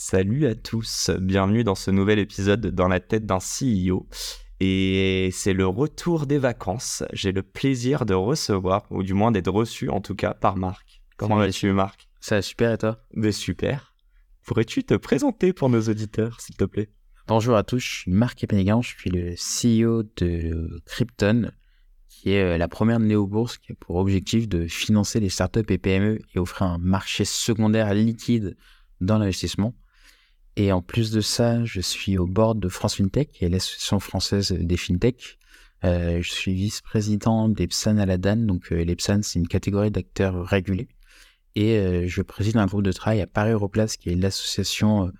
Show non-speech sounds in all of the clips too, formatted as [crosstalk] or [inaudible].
Salut à tous, bienvenue dans ce nouvel épisode dans la tête d'un CEO. Et c'est le retour des vacances. J'ai le plaisir de recevoir, ou du moins d'être reçu en tout cas, par Marc. Comment vas-tu Marc? Ça va super et toi? Super. Pourrais-tu te présenter pour nos auditeurs, s'il te plaît? Bonjour à tous, je suis Marc Epenigan, je suis le CEO de Krypton, qui est euh, la première néo-bourse qui a pour objectif de financer les startups et PME et offrir un marché secondaire liquide dans l'investissement. Et en plus de ça, je suis au board de France FinTech, qui est l'association française des FinTech. Euh, je suis vice-président d'Epsan à la DAN. Donc, euh, l'Epsan, c'est une catégorie d'acteurs régulés. Et euh, je préside un groupe de travail à Paris Europlace, qui est l'association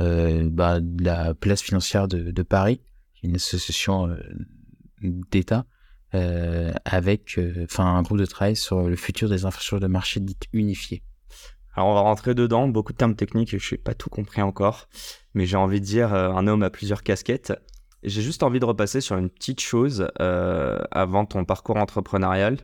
euh, bah, de la place financière de, Paris, qui est une association d'État, avec un groupe de travail sur le futur des infrastructures de marché dites unifiées. Alors on va rentrer dedans, beaucoup de termes techniques je n'ai pas tout compris encore, mais j'ai envie de dire euh, un homme à plusieurs casquettes. J'ai juste envie de repasser sur une petite chose euh, avant ton parcours entrepreneurial.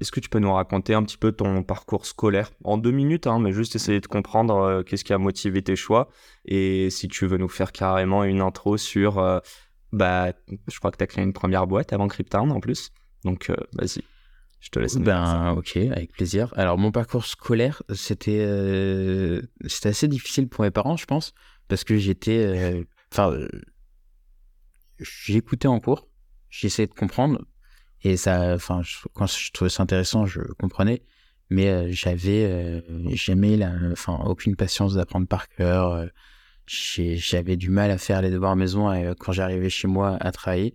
Est-ce que tu peux nous raconter un petit peu ton parcours scolaire? En deux minutes, hein, mais juste essayer de comprendre euh, qu'est-ce qui a motivé tes choix et si tu veux nous faire carrément une intro sur, euh, bah, je crois que tu as créé une première boîte avant Cryptown en plus, donc vas-y. Je te laisse. Ben, ok, avec plaisir. Alors, mon parcours scolaire, c'était euh, c'était assez difficile pour mes parents, je pense, parce que j'étais. euh, Enfin, euh, j'écoutais en cours, j'essayais de comprendre, et ça. Enfin, quand je trouvais ça intéressant, je comprenais, mais euh, j'avais jamais la. Enfin, aucune patience d'apprendre par cœur. j'avais du mal à faire les devoirs à maison euh, quand j'arrivais chez moi à travailler.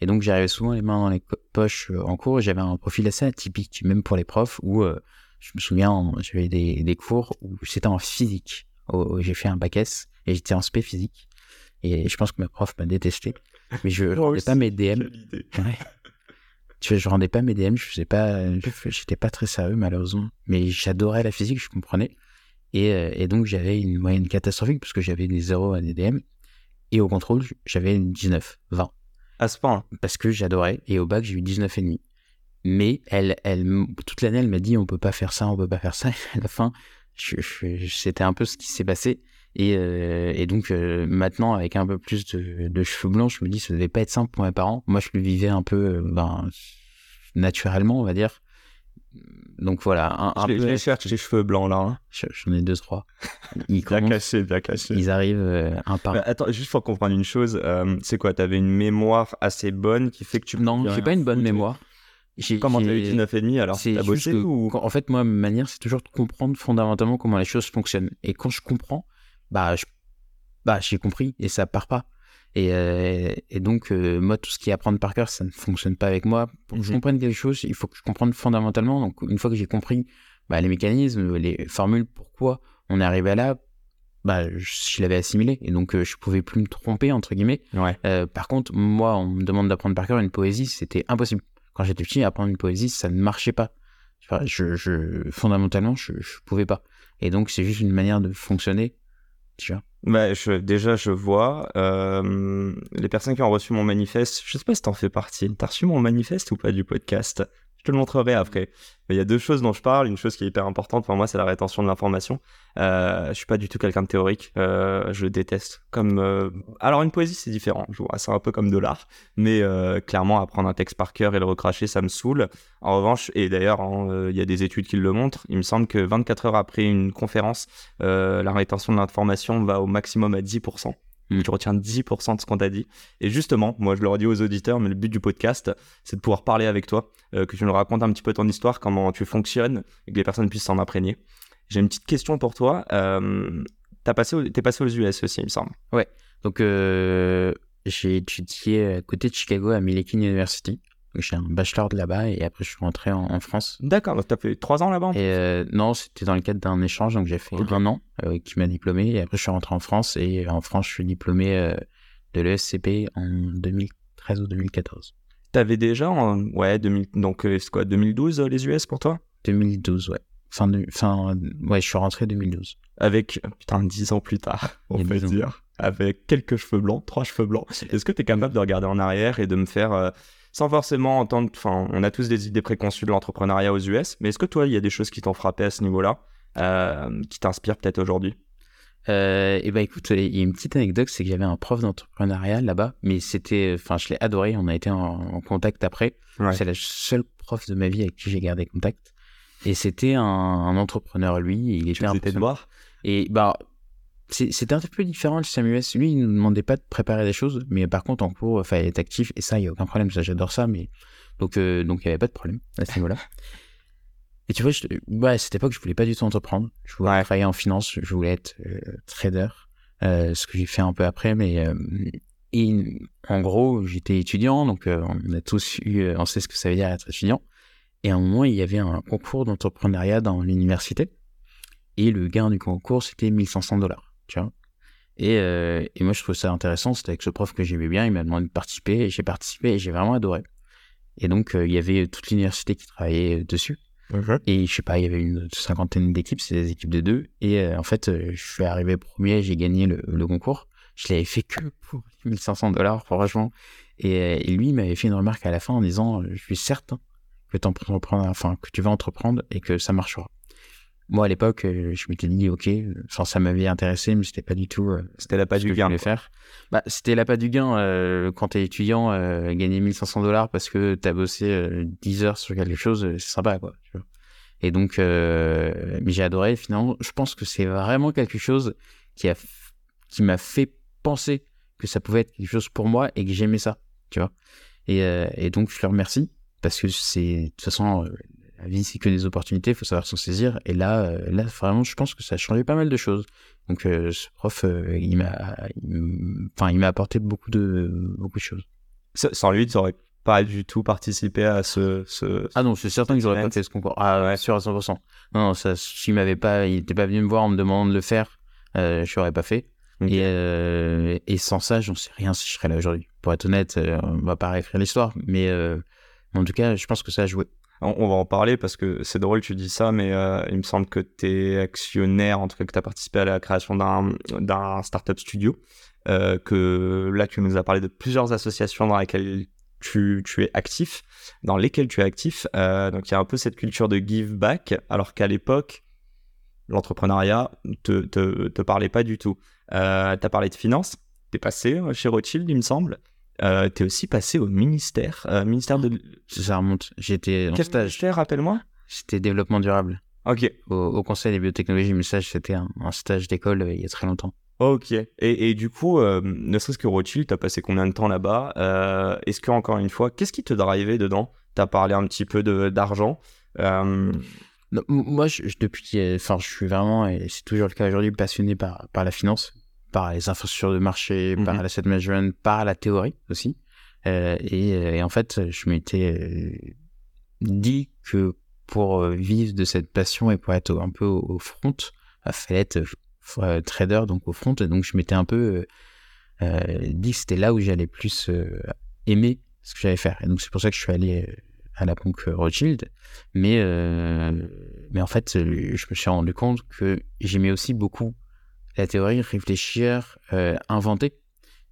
Et donc, j'arrivais souvent les mains dans les poches euh, en cours. et J'avais un profil assez atypique, même pour les profs, où euh, je me souviens, en- j'avais des, des cours où c'était en physique. J'ai fait un bac S et j'étais en spé physique. Et je pense que ma prof m'a détesté. Mais je [laughs] Moi rendais pas mes DM. Ouais. Tu vois, je rendais pas mes DM, je faisais pas, [laughs] j'étais pas très sérieux malheureusement, mais j'adorais la physique, je comprenais. Et, euh, et donc j'avais une moyenne catastrophique parce que j'avais des zéros à des DM. Et au contrôle, j'avais une 19, 20 À ce point. parce que j'adorais. Et au bac, j'ai eu 19 et demi. Mais elle, elle, toute l'année, elle m'a dit on peut pas faire ça, on peut pas faire ça. Et [laughs] à la fin, c'était un peu ce qui s'est passé. Et, euh, et donc euh, maintenant, avec un peu plus de, de cheveux blancs, je me dis ça devait pas être simple pour mes parents. Moi, je le vivais un peu euh, ben, naturellement, on va dire. Donc voilà, un, un Je peu. les cherche, les cheveux blancs là. hein. J'en ai deux, trois. [laughs] Ils, Bien caché, bien caché. ils arrivent euh, un par Bah, attends, juste pour comprendre une chose, euh, c'est quoi T'avais une mémoire assez bonne qui fait que tu. Non, j'ai pas une bonne mémoire. Comment t'as eu j'ai- 19 et demi alors T'as bossé que ou en fait, moi, ma manière, c'est toujours de comprendre fondamentalement comment les choses fonctionnent. Et quand je comprends, bah, je, bah, j'ai compris et ça part pas. Et, euh, et donc, euh, moi, tout ce qui est apprendre par cœur, ça ne fonctionne pas avec moi. Pour que je Mhm. comprenne quelque chose, il faut que je comprenne fondamentalement. Donc, une fois que j'ai compris bah, les mécanismes, les formules, pourquoi on est arrivé à là, bah, je, je l'avais assimilé. Et donc, euh, je pouvais plus me tromper, entre guillemets. Ouais. Euh, par contre, moi, on me demande d'apprendre par cœur une poésie, c'était impossible. Quand j'étais petit, apprendre une poésie, ça ne marchait pas. Je, je, fondamentalement, je, je pouvais pas. Et donc, c'est juste une manière de fonctionner. Bah, je, déjà, je vois. euh, les personnes qui ont reçu mon manifeste, je sais pas si t'en fais partie. T'as reçu mon manifeste ou pas du podcast? Je te le montrerai après. Mais il y a deux choses dont je parle. Une chose qui est hyper importante pour moi, c'est la rétention de l'information. Euh, je suis pas du tout quelqu'un de théorique. Euh, je déteste. Comme euh, alors une poésie, c'est différent. Je vois, c'est un peu comme de l'art. Mais euh, clairement, apprendre un texte par cœur et le recracher, ça me saoule. En revanche, et d'ailleurs, hein, euh, il y a des études qui le montrent. Il me semble que 24 heures après une conférence, la rétention de l'information va au maximum à 10%. Mm. Tu retiens 10% de ce qu'on t'a dit. Et justement, moi je le redis aux auditeurs, mais le but du podcast, c'est de pouvoir parler avec toi, euh, que tu nous racontes un petit peu ton histoire, comment tu fonctionnes, et que les personnes puissent s'en imprégner. J'ai une petite question pour toi. Euh, t'as passé au- T'es passé aux US aussi, il me semble. Donc, euh, j'ai étudié à côté de Chicago à Millikin University. J'ai un bachelor de là-bas et après, je suis rentré en, en France. D'accord, donc t'as fait 3 ans là-bas Et euh, non, c'était dans le cadre d'un échange, donc j'ai fait un an euh, qui m'a diplômé et après je suis rentré en France et en France je suis diplômé euh, de l'ESCP en 2013 ou 2014. T'avais déjà, en... ouais, 2000... donc euh, c'est quoi, 2012 euh, les US pour toi? 2012, ouais. Fin de, fin, ouais, je suis rentré 2012. Avec, putain, 10 ans plus tard, [laughs] on peut 10 ans. dire. Avec quelques cheveux blancs, trois cheveux blancs. Est-ce que tu es capable de regarder en arrière et de me faire, euh, sans forcément entendre, enfin, on a tous des idées préconçues de l'entrepreneuriat aux US, mais est-ce que toi, il y a des choses qui t'ont frappé à ce niveau-là, euh, qui t'inspirent peut-être aujourd'hui? Euh, et bah écoute, il y a une petite anecdote, c'est que j'avais un prof d'entrepreneuriat là-bas, mais c'était, enfin, je l'ai adoré. On a été en, contact après. C'est la seule prof de ma vie avec qui j'ai gardé contact. Et c'était un, entrepreneur, lui. Il était un peu noir. Et bah, c'était un peu différent de Samuel. Lui, il ne nous demandait pas de préparer des choses, mais par contre, en cours, il fallait être actif. Et ça, il n'y a aucun problème. Ça, j'adore ça. Mais donc, euh, donc, il n'y avait pas de problème à ce niveau-là. [laughs] Et tu vois, je, à cette époque, je voulais pas du tout entreprendre. Je voulais travailler en finance, je voulais être euh, trader, euh, ce que j'ai fait un peu après. Mais et, en gros, j'étais étudiant, donc on a tous eu, on sait ce que ça veut dire être étudiant. Et à un moment, il y avait un concours d'entrepreneuriat dans l'université. Et le gain du concours, c'était 1500 dollars, tu vois. Et, et, moi, je trouvais ça intéressant. C'était avec ce prof que j'aimais bien. Il m'a demandé de participer. Et j'ai participé et j'ai vraiment adoré. Et donc, il y avait toute l'université qui travaillait dessus. Et je sais pas, il y avait une cinquantaine d'équipes, c'est des équipes de deux. Et euh, en fait, euh, je suis arrivé premier, j'ai gagné le, concours. Je l'avais fait que pour 1500 dollars, franchement. Et, euh, et, lui, il m'avait fait une remarque à la fin en disant Je suis certain que, enfin, que tu vas entreprendre et que ça marchera. Moi, à l'époque, euh, je m'étais dit, OK, enfin, ça m'avait intéressé, mais c'était pas du tout. Euh, c'était la pas du gain. faire. Bah, c'était la pas du gain euh, quand t'es étudiant, gagner 1500 dollars parce que t'as bossé 10 heures sur quelque chose, c'est sympa, quoi. Et donc, mais j'ai adoré. Finalement, je pense que c'est vraiment quelque chose qui a, qui m'a fait penser que ça pouvait être quelque chose pour moi et que j'aimais ça, tu vois. Et, et donc, je le remercie parce que c'est, de toute façon, la vie, c'est que des opportunités, il faut savoir s'en saisir. Et là, euh, là, vraiment, je pense que ça a changé pas mal de choses. Donc, euh, ce prof, euh, il m'a, enfin, il m'a apporté beaucoup de, beaucoup de choses. Sans lui, tu n'aurais pas du tout participé à ce. ce ah non, c'est certain que j'aurais pas fait ce concours. Ah ouais, sûr à 100%. Non, non ça, s'il m'avait pas, il n'était pas venu me voir en me demandant de le faire, euh, je l'aurais pas fait. Et, et, sans ça, j'en sais rien si je serais là aujourd'hui. Pour être honnête, on va pas réécrire l'histoire, mais en tout cas, je pense que ça a joué on, va en parler parce que c'est drôle, tu dis ça, mais euh, il me semble que tu es actionnaire, en tout cas que tu as participé à la création d'un startup studio, euh, que là tu nous as parlé de plusieurs associations dans lesquelles tu, es actif, dans tu es actif. Euh, donc il y a un peu cette culture de give back, alors qu'à l'époque, l'entrepreneuriat te, te, te parlait pas du tout. tu as parlé de finance, tu es passé chez Rothschild, il me semble. Euh, tu es aussi passé au ministère. Euh, ministère de. Ça remonte. J'étais en Quel stage. ministère, rappelle-moi? C'était développement durable. Ok. Au, Conseil des biotechnologies, mais ça, c'était un, stage d'école euh, il y a très longtemps. Ok. Et, et du coup, ne serait-ce que Rothschild, tu as passé combien de temps là-bas? Est-ce que, encore une fois, qu'est-ce qui te drivait dedans? Tu as parlé un petit peu d'argent. moi, je, depuis, enfin, je suis vraiment, et c'est toujours le cas aujourd'hui, passionné par, par la finance par les infrastructures de marché, par mhm. l'asset management, par la théorie aussi. Euh, euh, et, en fait, je m'étais euh, dit que pour vivre de cette passion et pour être un peu au, front, il fallait être trader, donc au front. Et donc, je m'étais un peu dit que c'était là où j'allais plus aimer ce que j'allais faire. Et donc, c'est pour ça que je suis allé à la banque Rothschild. Mais, mais en fait, je me suis rendu compte que j'aimais aussi beaucoup la théorie, réfléchir, euh, inventer,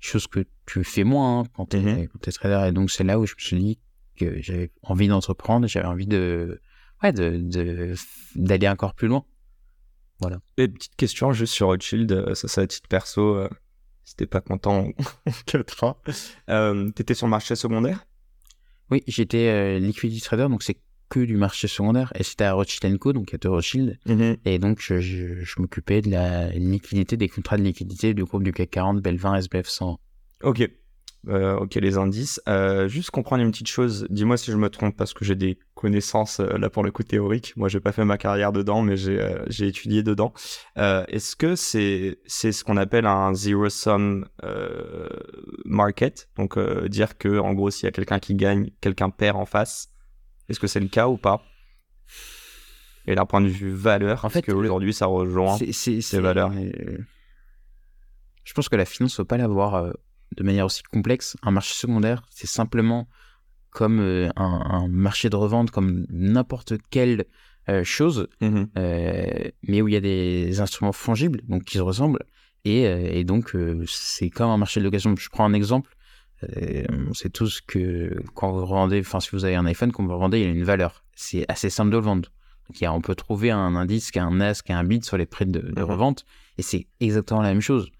chose que tu fais moins hein, quand tu es, trader. Et donc, c'est là où je me suis dit que j'avais envie d'entreprendre, j'avais envie de, ouais, de, d'aller encore plus loin. Voilà. Et petite question juste sur Rothschild, euh, ça c'est à titre perso, euh, si t'es pas content, [laughs] 4 ans. Euh, t'étais sur le marché secondaire? Oui, j'étais liquidity trader, donc c'est que du marché secondaire et c'était à Rothschild Co, donc à Rothschild. Mhm. Et donc, je, je, m'occupais de la liquidité, des contrats de liquidité du groupe du CAC 40, Belvin, SBF 100. Ok. Euh, ok, les indices. Euh, juste comprendre une petite chose. Dis-moi si je me trompe parce que j'ai des connaissances euh, là pour le coup théoriques. Moi, j'ai pas fait ma carrière dedans, mais j'ai étudié dedans. Est-ce que c'est c'est ce qu'on appelle un zero sum market? Donc dire que en gros, s'il y a quelqu'un qui gagne, quelqu'un perd en face. Est-ce que c'est le cas ou pas? Et d'un point de vue valeur, en fait, que aujourd'hui ça rejoint ces valeurs? Je pense que la finance ne faut pas l'avoir euh, de manière aussi complexe. Un marché secondaire, c'est simplement comme euh, un, marché de revente, comme n'importe quelle euh, chose, mmh mais où il y a des instruments fongibles, donc qui se ressemblent. Et, et donc, c'est comme un marché de location. Je prends un exemple on sait tous que quand vous revendez, enfin si vous avez un iPhone, quand vous le revendez, il a une valeur. C'est assez simple de le vendre. Donc, a, on peut trouver un indice qui a un as, qui a un bid sur les prix de, de Mhm. revente, et c'est exactement la même chose.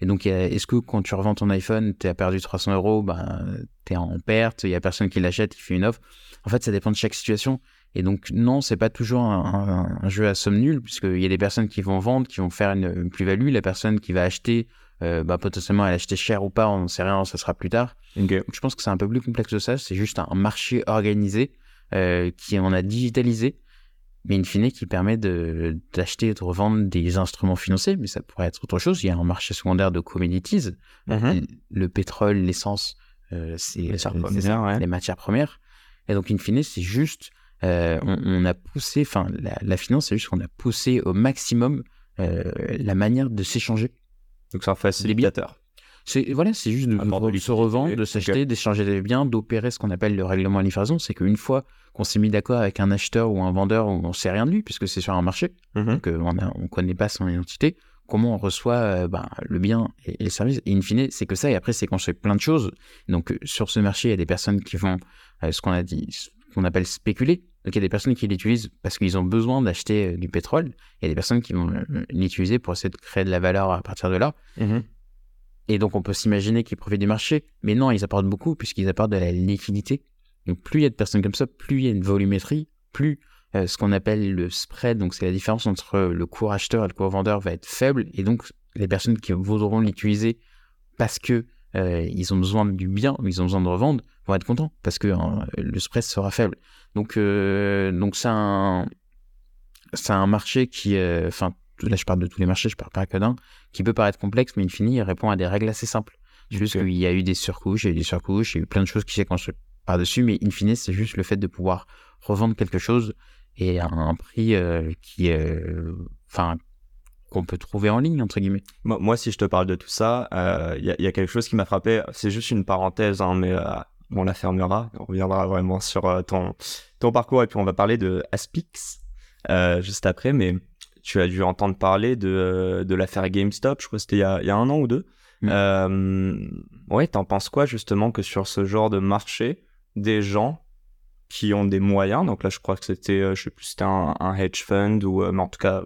Et donc, est-ce que quand tu revends ton iPhone, tu as perdu 300 euros, ben, tu es en perte, il y a personne qui l'achète, il fait une offre. En fait, ça dépend de chaque situation. Et donc, non, c'est pas toujours un, un- un jeu à somme nulle, puisqu'il y a des personnes qui vont vendre, qui vont faire une, une plus-value. La personne qui va acheter, euh, bah, potentiellement, elle acheter cher ou pas, on ne sait rien, ça sera plus tard. Je pense que c'est un peu plus complexe que ça. C'est juste un marché organisé euh, qui on a digitalisé, mais in fine qui permet d'acheter et de revendre des instruments financiers. Mais ça pourrait être autre chose. Il y a un marché secondaire de commodities, Mhm. le pétrole, l'essence, euh, c'est Les matières premières, ça, ouais. les matières premières. Et donc, in fine, c'est juste, euh, on, on a poussé, enfin, la, la finance, c'est juste qu'on a poussé au maximum euh, la manière de s'échanger. Donc c'est un facilitateur. C'est voilà, c'est juste de, se revendre, de s'acheter, d'échanger des biens, d'opérer ce qu'on appelle le règlement à livraison. C'est qu'une fois qu'on s'est mis d'accord avec un acheteur ou un vendeur, on sait rien de lui puisque c'est sur un marché, Mhm. donc euh, on on connaît pas son identité. Comment on reçoit euh, ben, le bien et, et le service? Et in fine, c'est que ça. Et après, c'est qu'on fait plein de choses. Donc euh, sur ce marché, il y a des personnes qui vont, euh, ce qu'on a dit, ce qu'on appelle spéculer. Donc il y a des personnes qui l'utilisent parce qu'ils ont besoin d'acheter euh, du pétrole. Il y a des personnes qui vont euh, l'utiliser pour essayer de créer de la valeur à partir de là. Mhm. Et donc, on peut s'imaginer qu'ils profitent du marché. Mais non, ils apportent beaucoup puisqu'ils apportent de la liquidité. Donc, plus il y a de personnes comme ça, plus il y a une volumétrie, plus euh, ce qu'on appelle le spread, donc c'est la différence entre le cours acheteur et le cours vendeur, va être faible. Et donc, les personnes qui voudront l'utiliser parce que euh, ils ont besoin du bien, ou ils ont besoin de revendre, vont être contents parce que hein, le spread sera faible. Donc, euh, donc c'est un, c'est un marché qui, euh, enfin, là je parle de tous les marchés, je parle pas que d'un, qui peut paraître complexe, mais in fine, il répond à des règles assez simples. C'est juste qu'il y a eu des surcouches, il y a eu des surcouches, il y a eu plein de choses qui s'est construit par-dessus, mais in fine, c'est juste le fait de pouvoir revendre quelque chose et à un prix euh, qui, euh, enfin, qu'on peut trouver en ligne, entre guillemets. Moi, moi, si je te parle de tout ça, euh, il y, y a quelque chose qui m'a frappé. C'est juste une parenthèse, hein, mais euh, on la fermera. On reviendra vraiment sur euh, ton, ton parcours et puis on va parler de Aspix euh, juste après. Mais tu as dû entendre parler de, euh, de l'affaire GameStop. Je crois que c'était il y a, il y a un an ou deux. Mm. Euh, ouais, t'en penses quoi justement que sur ce genre de marché, des gens qui ont des moyens, donc là je crois que c'était, je sais plus, c'était un, un hedge fund ou, mais en tout cas,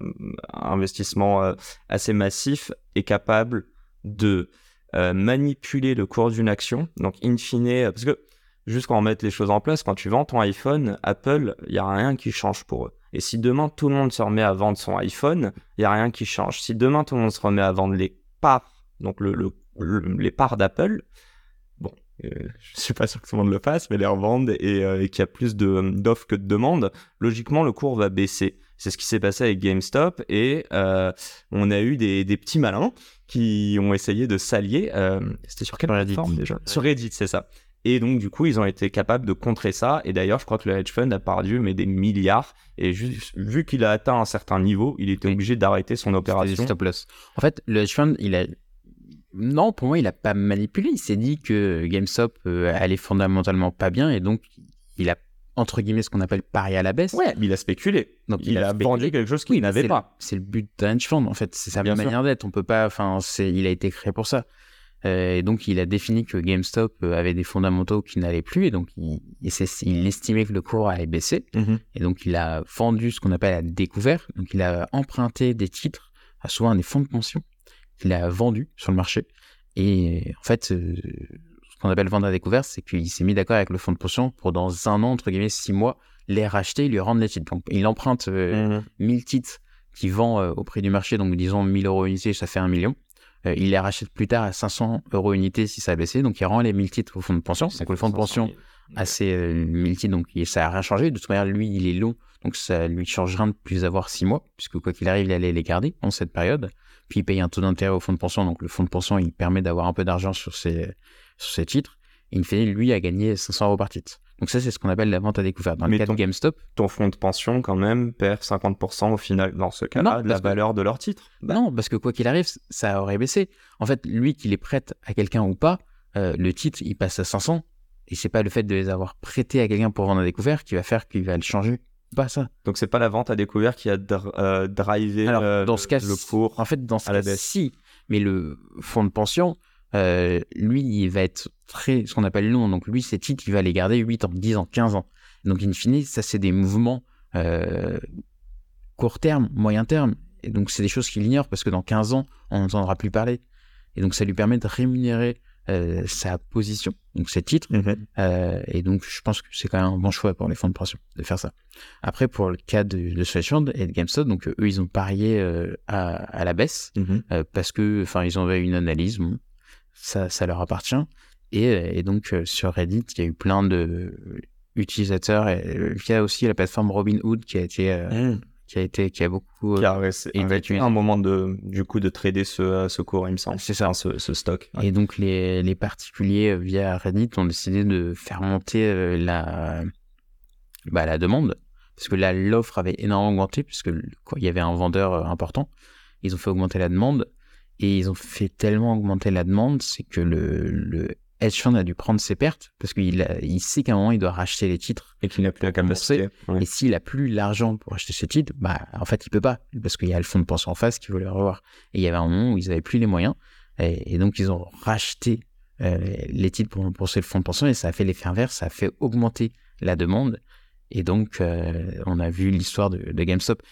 un investissement assez massif est capable de euh, manipuler le cours d'une action. Donc, in fine, euh, parce que juste quand on met les choses en place, quand tu vends ton iPhone, Apple, il n'y a rien qui change pour eux. Et si demain tout le monde se remet à vendre son iPhone, il n'y a rien qui change. Si demain tout le monde se remet à vendre les parts, donc le, le- le- les parts d'Apple, bon, euh, je suis pas sûr que tout le monde le fasse, mais les revendent et, euh, et qu'il y a plus d'offres que de demandes, logiquement le cours va baisser. C'est ce qui s'est passé avec GameStop et euh, on a eu des, des petits malins qui ont essayé de s'allier. euh, C'était sur quelle Reddit. plateforme déjà Sur Reddit, c'est ça. Et donc, du coup, ils ont été capables de contrer ça. Et d'ailleurs, je crois que le hedge fund a perdu mais des milliards. Et juste, vu qu'il a atteint un certain niveau, il était Oui. obligé d'arrêter son opération. stop loss. En fait, le hedge fund, il a. Non, pour moi, il a pas manipulé. Il s'est dit que GameStop euh, allait fondamentalement pas bien et donc il a, entre guillemets, ce qu'on appelle parié à la baisse. Ouais, mais il a spéculé. Donc, il, a, spéculé. vendu quelque chose qu'il Oui, n'avait pas. C'est le but d'un hedge fund, en fait. C'est sa Bien manière d'être. On peut pas. Enfin, c'est, il a été créé pour ça. Euh, et donc, il a défini que GameStop euh, avait des fondamentaux qui n'allaient plus et donc il, il s'est- il estimait que le cours allait baisser. Et donc, il a vendu ce qu'on appelle à découvert. Donc, il a emprunté des titres à souvent des fonds de pension qu'il a vendus sur le marché. Et en fait, euh, qu'on appelle vendre à découvert, c'est qu'il s'est mis d'accord avec le fonds de pension pour dans un an, entre guillemets, six mois, les racheter et lui rendre les titres. Donc, il emprunte euh, Mhm. 1000 titres qu'il vend euh, au prix du marché, donc disons 1000 euros unité, ça fait un million. Euh, il les rachète plus tard à 500 euros unité si ça a baissé, donc il rend les 1000 titres au fonds de pension. Donc le fonds de pension assez euh, 1000 titres, donc ça n'a rien changé. De toute manière, lui, il est long, donc ça lui change rien de plus avoir 6 mois, puisque quoi qu'il arrive, il allait les garder en cette période. Puis il paye un taux d'intérêt au fonds de pension, donc le fonds de pension, il permet d'avoir un peu d'argent sur ses, sur ses titres. Et in fine, lui a gagné 500 euros par titre. Donc ça, c'est ce qu'on appelle la vente à découvert. Dans le Mais cas ton- de GameStop, Ton fonds de pension, quand même, perd 50% au final, dans ce cas-là, de la que- valeur de leur titre. Bah non, parce que quoi qu'il arrive, ça aurait baissé. En fait, lui, qu'il les prête à quelqu'un ou pas, euh, le titre, il passe à 500. Et c'est pas le fait de les avoir prêtés à quelqu'un pour vendre à découvert qui va faire qu'il va le changer. Pas ça. Donc, c'est pas la vente à découvert qui a dr- euh, drivé Alors, euh, dans ce cas, le cours. En fait, dans ce cas, si. Mais le fonds de pension, euh, lui, il va être très, ce qu'on appelle long. Donc, lui, ses titres, il va les garder 8 ans, 10 ans, 15 ans. Donc, in fine, ça, c'est des mouvements euh, court terme, moyen terme. Et donc, c'est des choses qu'il ignore parce que dans 15 ans, on n'entendra plus parler. Et donc, ça lui permet de rémunérer euh, sa position, donc ses titres. Euh, et donc, je pense que c'est quand même un bon choix pour les fonds de pension de faire ça. Après, pour le cas de, de Switchland et de GameStop, donc eux, ils ont parié à, à, la baisse Mhm. parce que, enfin, ils ont eu une analyse, bon, ça, ça leur appartient. Et, et donc, euh, sur Reddit, il y a eu plein de utilisateurs. Et, euh, il y a aussi la plateforme Robinhood qui a été, euh, Mhm. qui a été, qui a beaucoup. euh, Car, ouais, tu- un moment de, du coup de trader ce, ce cours, il me semble. C'est ça. Enfin, ce, ce stock. Ouais. Et donc les, les particuliers euh, via Reddit ont décidé de faire monter euh, la, bah, la demande. Parce que là, l'offre avait énormément augmenté, puisque quoi, il y avait un vendeur euh, important. Ils ont fait augmenter la demande. Et ils ont fait tellement augmenter la demande, c'est que le, le hedge fund a dû prendre ses pertes, parce qu'il a- il sait qu'à un moment, il doit racheter les titres. Et qu'il n'a plus la capacité. Ouais. Et s'il a plus l'argent pour acheter ces titres, bah, en fait, il peut pas, parce qu'il y a le fonds de pension en face qui veut le revoir. Et il y avait un moment où ils avaient plus les moyens, et, et donc ils ont racheté euh, les titres pour rembourser le fonds de pension, et ça a fait l'effet inverse, ça a fait augmenter la demande, et donc euh, on a vu l'histoire de, de GameStop.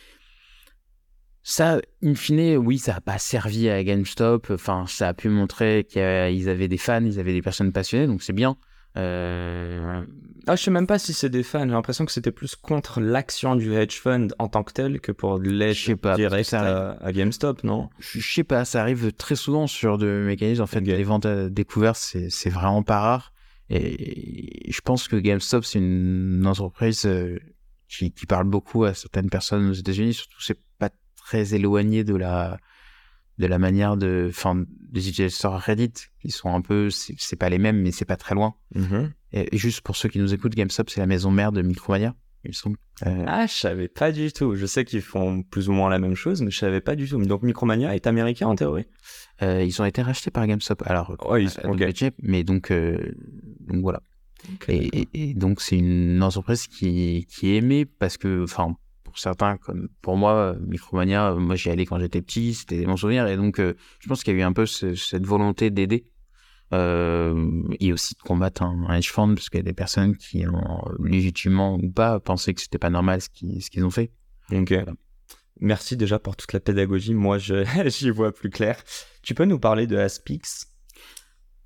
Ça, in fine, oui, ça n'a pas servi à GameStop. Enfin, ça a pu montrer qu'ils avaient des fans, ils avaient des personnes passionnées, donc c'est bien. Euh, Ah, je sais même pas si c'est des fans. J'ai l'impression que c'était plus contre l'action du hedge fund en tant que tel que pour l'aide Je sais pas, parce que direct ça à, à GameStop, non? Je sais pas, ça arrive très souvent sur de mécanismes. En fait, les ventes à découvert, c'est c'est vraiment pas rare. Et je pense que GameStop, c'est une entreprise euh, qui, qui parle beaucoup à certaines personnes aux États-Unis. Surtout, c'est pas très éloigné de la de la manière de, enfin, des utilisateurs Reddit. Ils sont un peu, c'est pas les mêmes, mais c'est pas très loin. Et, et juste pour ceux qui nous écoutent, GameStop, c'est la maison mère de Micromania, il me semble. Euh, Ah, je savais pas du tout. Je sais qu'ils font plus ou moins la même chose, mais je savais pas du tout. Donc Micromania est américain en théorie. euh, ils ont été rachetés par GameStop. Alors, Ouais, ils- à ok. double check, mais donc, euh, donc voilà. Et donc c'est une entreprise qui, qui est aimée parce que, enfin, pour certains comme pour moi, Micromania, euh, moi j'y allais quand j'étais petit, c'était mon souvenir, et donc euh, je pense qu'il y a eu un peu ce- cette volonté d'aider euh, et aussi de combattre un, hedge fund parce qu'il y a des personnes qui ont légitimement ou pas pensé que c'était pas normal ce qu'ils ont fait. Ok. Merci déjà pour toute la pédagogie. Moi, je [laughs] j'y vois plus clair. Tu peux nous parler de Aspix?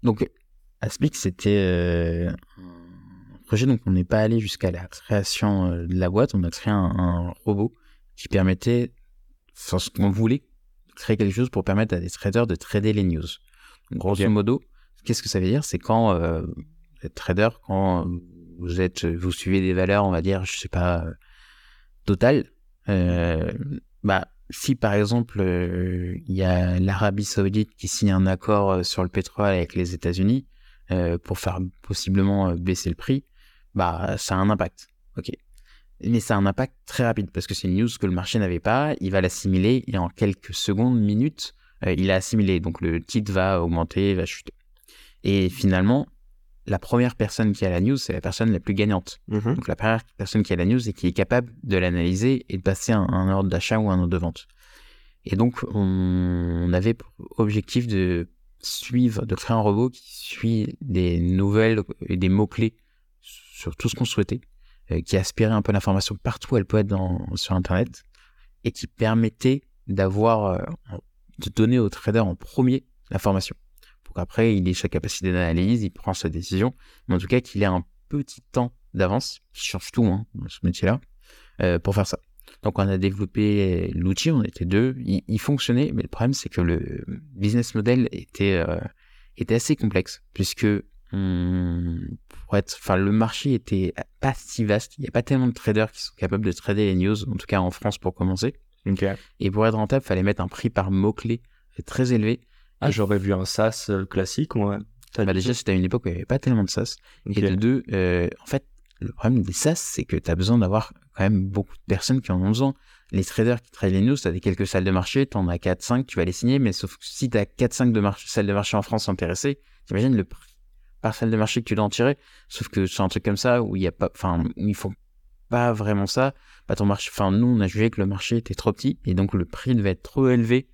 Donc, Aspix, c'était euh, projet, donc on n'est pas allé jusqu'à la création euh, de la boîte, on a créé un, un robot qui permettait, enfin ce qu'on voulait, créer quelque chose pour permettre à des traders de trader les news. Donc, grosso modo, qu'est-ce que ça veut dire? C'est quand euh, vous êtes trader, quand vous êtes, vous suivez des valeurs, on va dire, je sais pas, euh, totales, euh, bah, si par exemple euh, il y a l'Arabie Saoudite qui signe un accord euh, sur le pétrole avec les États-Unis euh, pour faire possiblement euh, baisser le prix, bah ça a un impact. Ok. Mais ça a un impact très rapide parce que c'est une news que le marché n'avait pas. Il va l'assimiler et en quelques secondes, minutes, euh, il a assimilé. Donc le titre va augmenter, va chuter. Et finalement, la première personne qui a la news, c'est la personne la plus gagnante. Donc la première personne qui a la news et qui est capable de l'analyser et de passer un, un ordre d'achat ou un ordre de vente. Et donc on, on avait pour objectif de suivre, de créer un robot qui suit des nouvelles et des mots-clés sur tout ce qu'on souhaitait, euh, qui aspirait un peu l'information partout où elle peut être dans, sur Internet et qui permettait d'avoir, euh, de donner au trader en premier l'information. Pour qu'après il ait sa capacité d'analyse, il prend sa décision, mais en tout cas qu'il ait un petit temps d'avance, qui change tout hein, ce métier-là, euh, pour faire ça. Donc on a développé l'outil, on était deux, il, il fonctionnait, mais le problème c'est que le business model était, était assez complexe, puisque pour être, enfin le marché était pas si vaste, il n'y a pas tellement de traders qui sont capables de trader les news, en tout cas en France pour commencer. Ok. Et pour être rentable, fallait mettre un prix par mot-clé très élevé. Ah, j'aurais vu un SaaS euh, classique, moi. Bah déjà, c'était à une époque où il n'y avait pas tellement de SaaS. Ok. Et de deux, euh, en fait, le problème des SaaS, c'est que tu as besoin d'avoir quand même beaucoup de personnes qui en ont besoin. Les traders qui trade les news, tu as des quelques salles de marché, tu en as 4-5, tu vas les signer, mais sauf que si tu as 4-5 de salles de marché en France intéressées, t'imagines le prix par salle de marché que tu dois en tirer. Sauf que sur un truc comme ça, où il y a pas, enfin, ils font pas vraiment ça, bah ton marché, enfin, nous, on a jugé que le marché était trop petit, et donc le prix devait être trop élevé.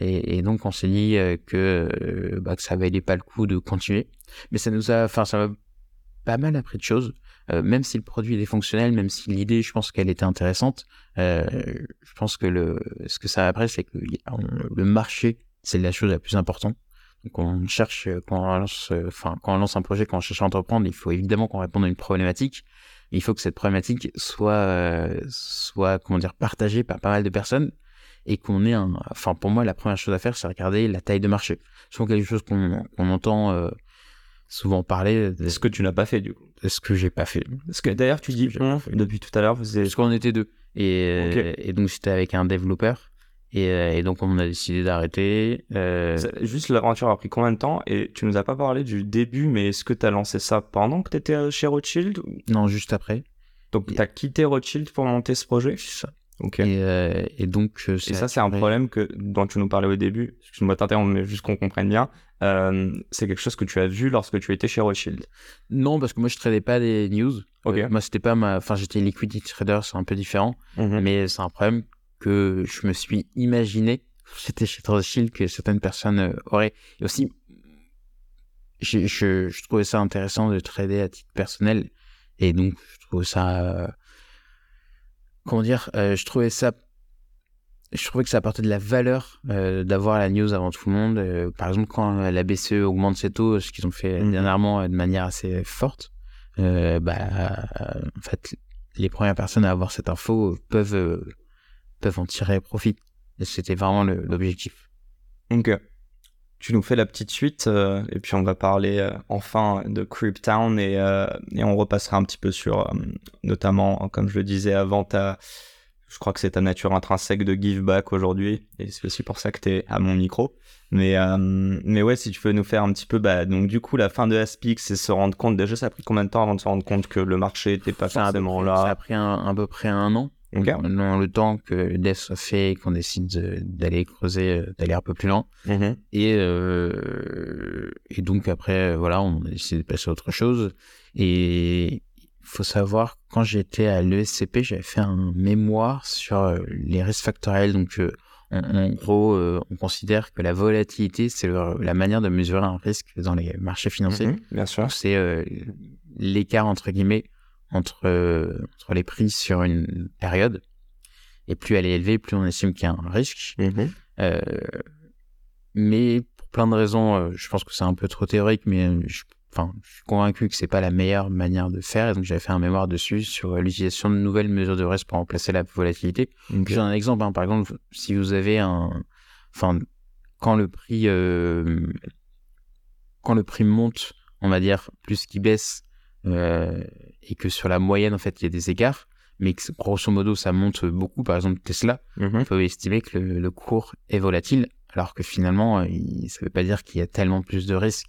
Et, donc, on s'est dit euh, que, euh, bah, que ça valait pas le coup de continuer. Mais ça nous a, enfin, ça m'a pas mal appris de choses. euh, même si le produit est fonctionnel, même si l'idée, je pense qu'elle était intéressante, je pense que le, ce que ça après, c'est que le marché, c'est la chose la plus importante. Donc on cherche, quand on lance, enfin, quand on lance un projet, quand on cherche à entreprendre, il faut évidemment qu'on réponde à une problématique. Il faut que cette problématique soit, soit, comment dire, partagée par pas mal de personnes et qu'on ait un. Enfin, pour moi, la première chose à faire, c'est regarder la taille de marché. C'est quelque chose qu'on entend souvent parler. ce que tu n'as pas fait du coup? ce que j'ai pas fait. Parce que d'ailleurs, tu dis depuis tout à l'heure, Parce qu'on était deux. Et, et donc, c'était avec un développeur. Et, euh, et, donc, on a décidé d'arrêter. Euh... Juste, l'aventure a pris combien de temps? Et tu nous as pas parlé du début, mais est-ce que tu as lancé ça pendant que tu étais chez Rothschild Non, juste après. Donc, tu as quitté Rothschild pour monter ce projet? C'est ça. Et, euh, et, donc, euh, et ça, c'est un problème que, dont tu nous parlais au début. Excuse-moi t'interrompre, mais juste qu'on comprenne bien. Euh, c'est quelque chose que tu as vu lorsque tu étais chez Rothschild? Non, parce que moi, je tradais pas des news. Okay. moi, c'était pas ma. Enfin, j'étais liquidity trader, c'est un peu différent. Mhm. Mais c'est un problème que je me suis imaginé. J'étais chez Rothschild que certaines personnes auraient. Et aussi, je, je, je, trouvais ça intéressant de trader à titre personnel. Et donc, je trouve ça comment dire, euh, je trouvais ça, je trouvais que ça apportait de la valeur euh, d'avoir la news avant tout le monde. Euh, par exemple, quand la BCE augmente ses taux, ce qu'ils ont fait mmh. dernièrement de manière assez forte, bah, en fait, les premières personnes à avoir cette info peuvent peuvent en tirer profit. C'était vraiment l'objectif. Donc, tu nous fais la petite suite et puis on va parler enfin de Cryptown et, et on repassera un petit peu sur notamment comme je le disais avant ta je crois que c'est ta nature intrinsèque de give back aujourd'hui et c'est aussi pour ça que tu es à mon micro mais mais ouais si tu peux nous faire un petit peu bah donc du coup la fin de Aspix c'est se rendre compte déjà ça a pris combien de temps avant de se rendre compte que le marché était pas forcément là? ça a pris un, à peu près un an dans le temps que le dev soit fait, qu'on décide d'aller creuser, euh, d'aller un peu plus loin. Mm-hmm. Et, euh, et donc après, voilà, on a décidé de passer à autre chose. Et il faut savoir, quand j'étais à l'ESCP, j'avais fait un mémoire sur euh, les risques factoriels. Donc, en, gros, on considère que la volatilité, c'est la manière de mesurer un risque dans les marchés financiers. Mm-hmm. bien sûr. C'est l'écart, entre guillemets, entre, entre les prix sur une période. Et plus elle est élevée, plus on estime qu'il y a un risque. Mhm. Euh, mais pour plein de raisons, euh, je pense que c'est un peu trop théorique, mais je, enfin, je suis convaincu que c'est pas la meilleure manière de faire. Et donc j'avais fait un mémoire dessus sur l'utilisation de nouvelles mesures de risque pour remplacer la volatilité. J'ai un exemple. Hein. par exemple, si vous avez un, enfin, quand le prix, euh, quand le prix monte, on va dire plus qu'il baisse, euh, et que sur la moyenne, en fait, il y a des écarts, mais que grosso modo, ça monte beaucoup. Par exemple, Tesla, mhm. on peut estimer que le, cours est volatile, alors que finalement, euh, ça ne veut pas dire qu'il y a tellement plus de risques.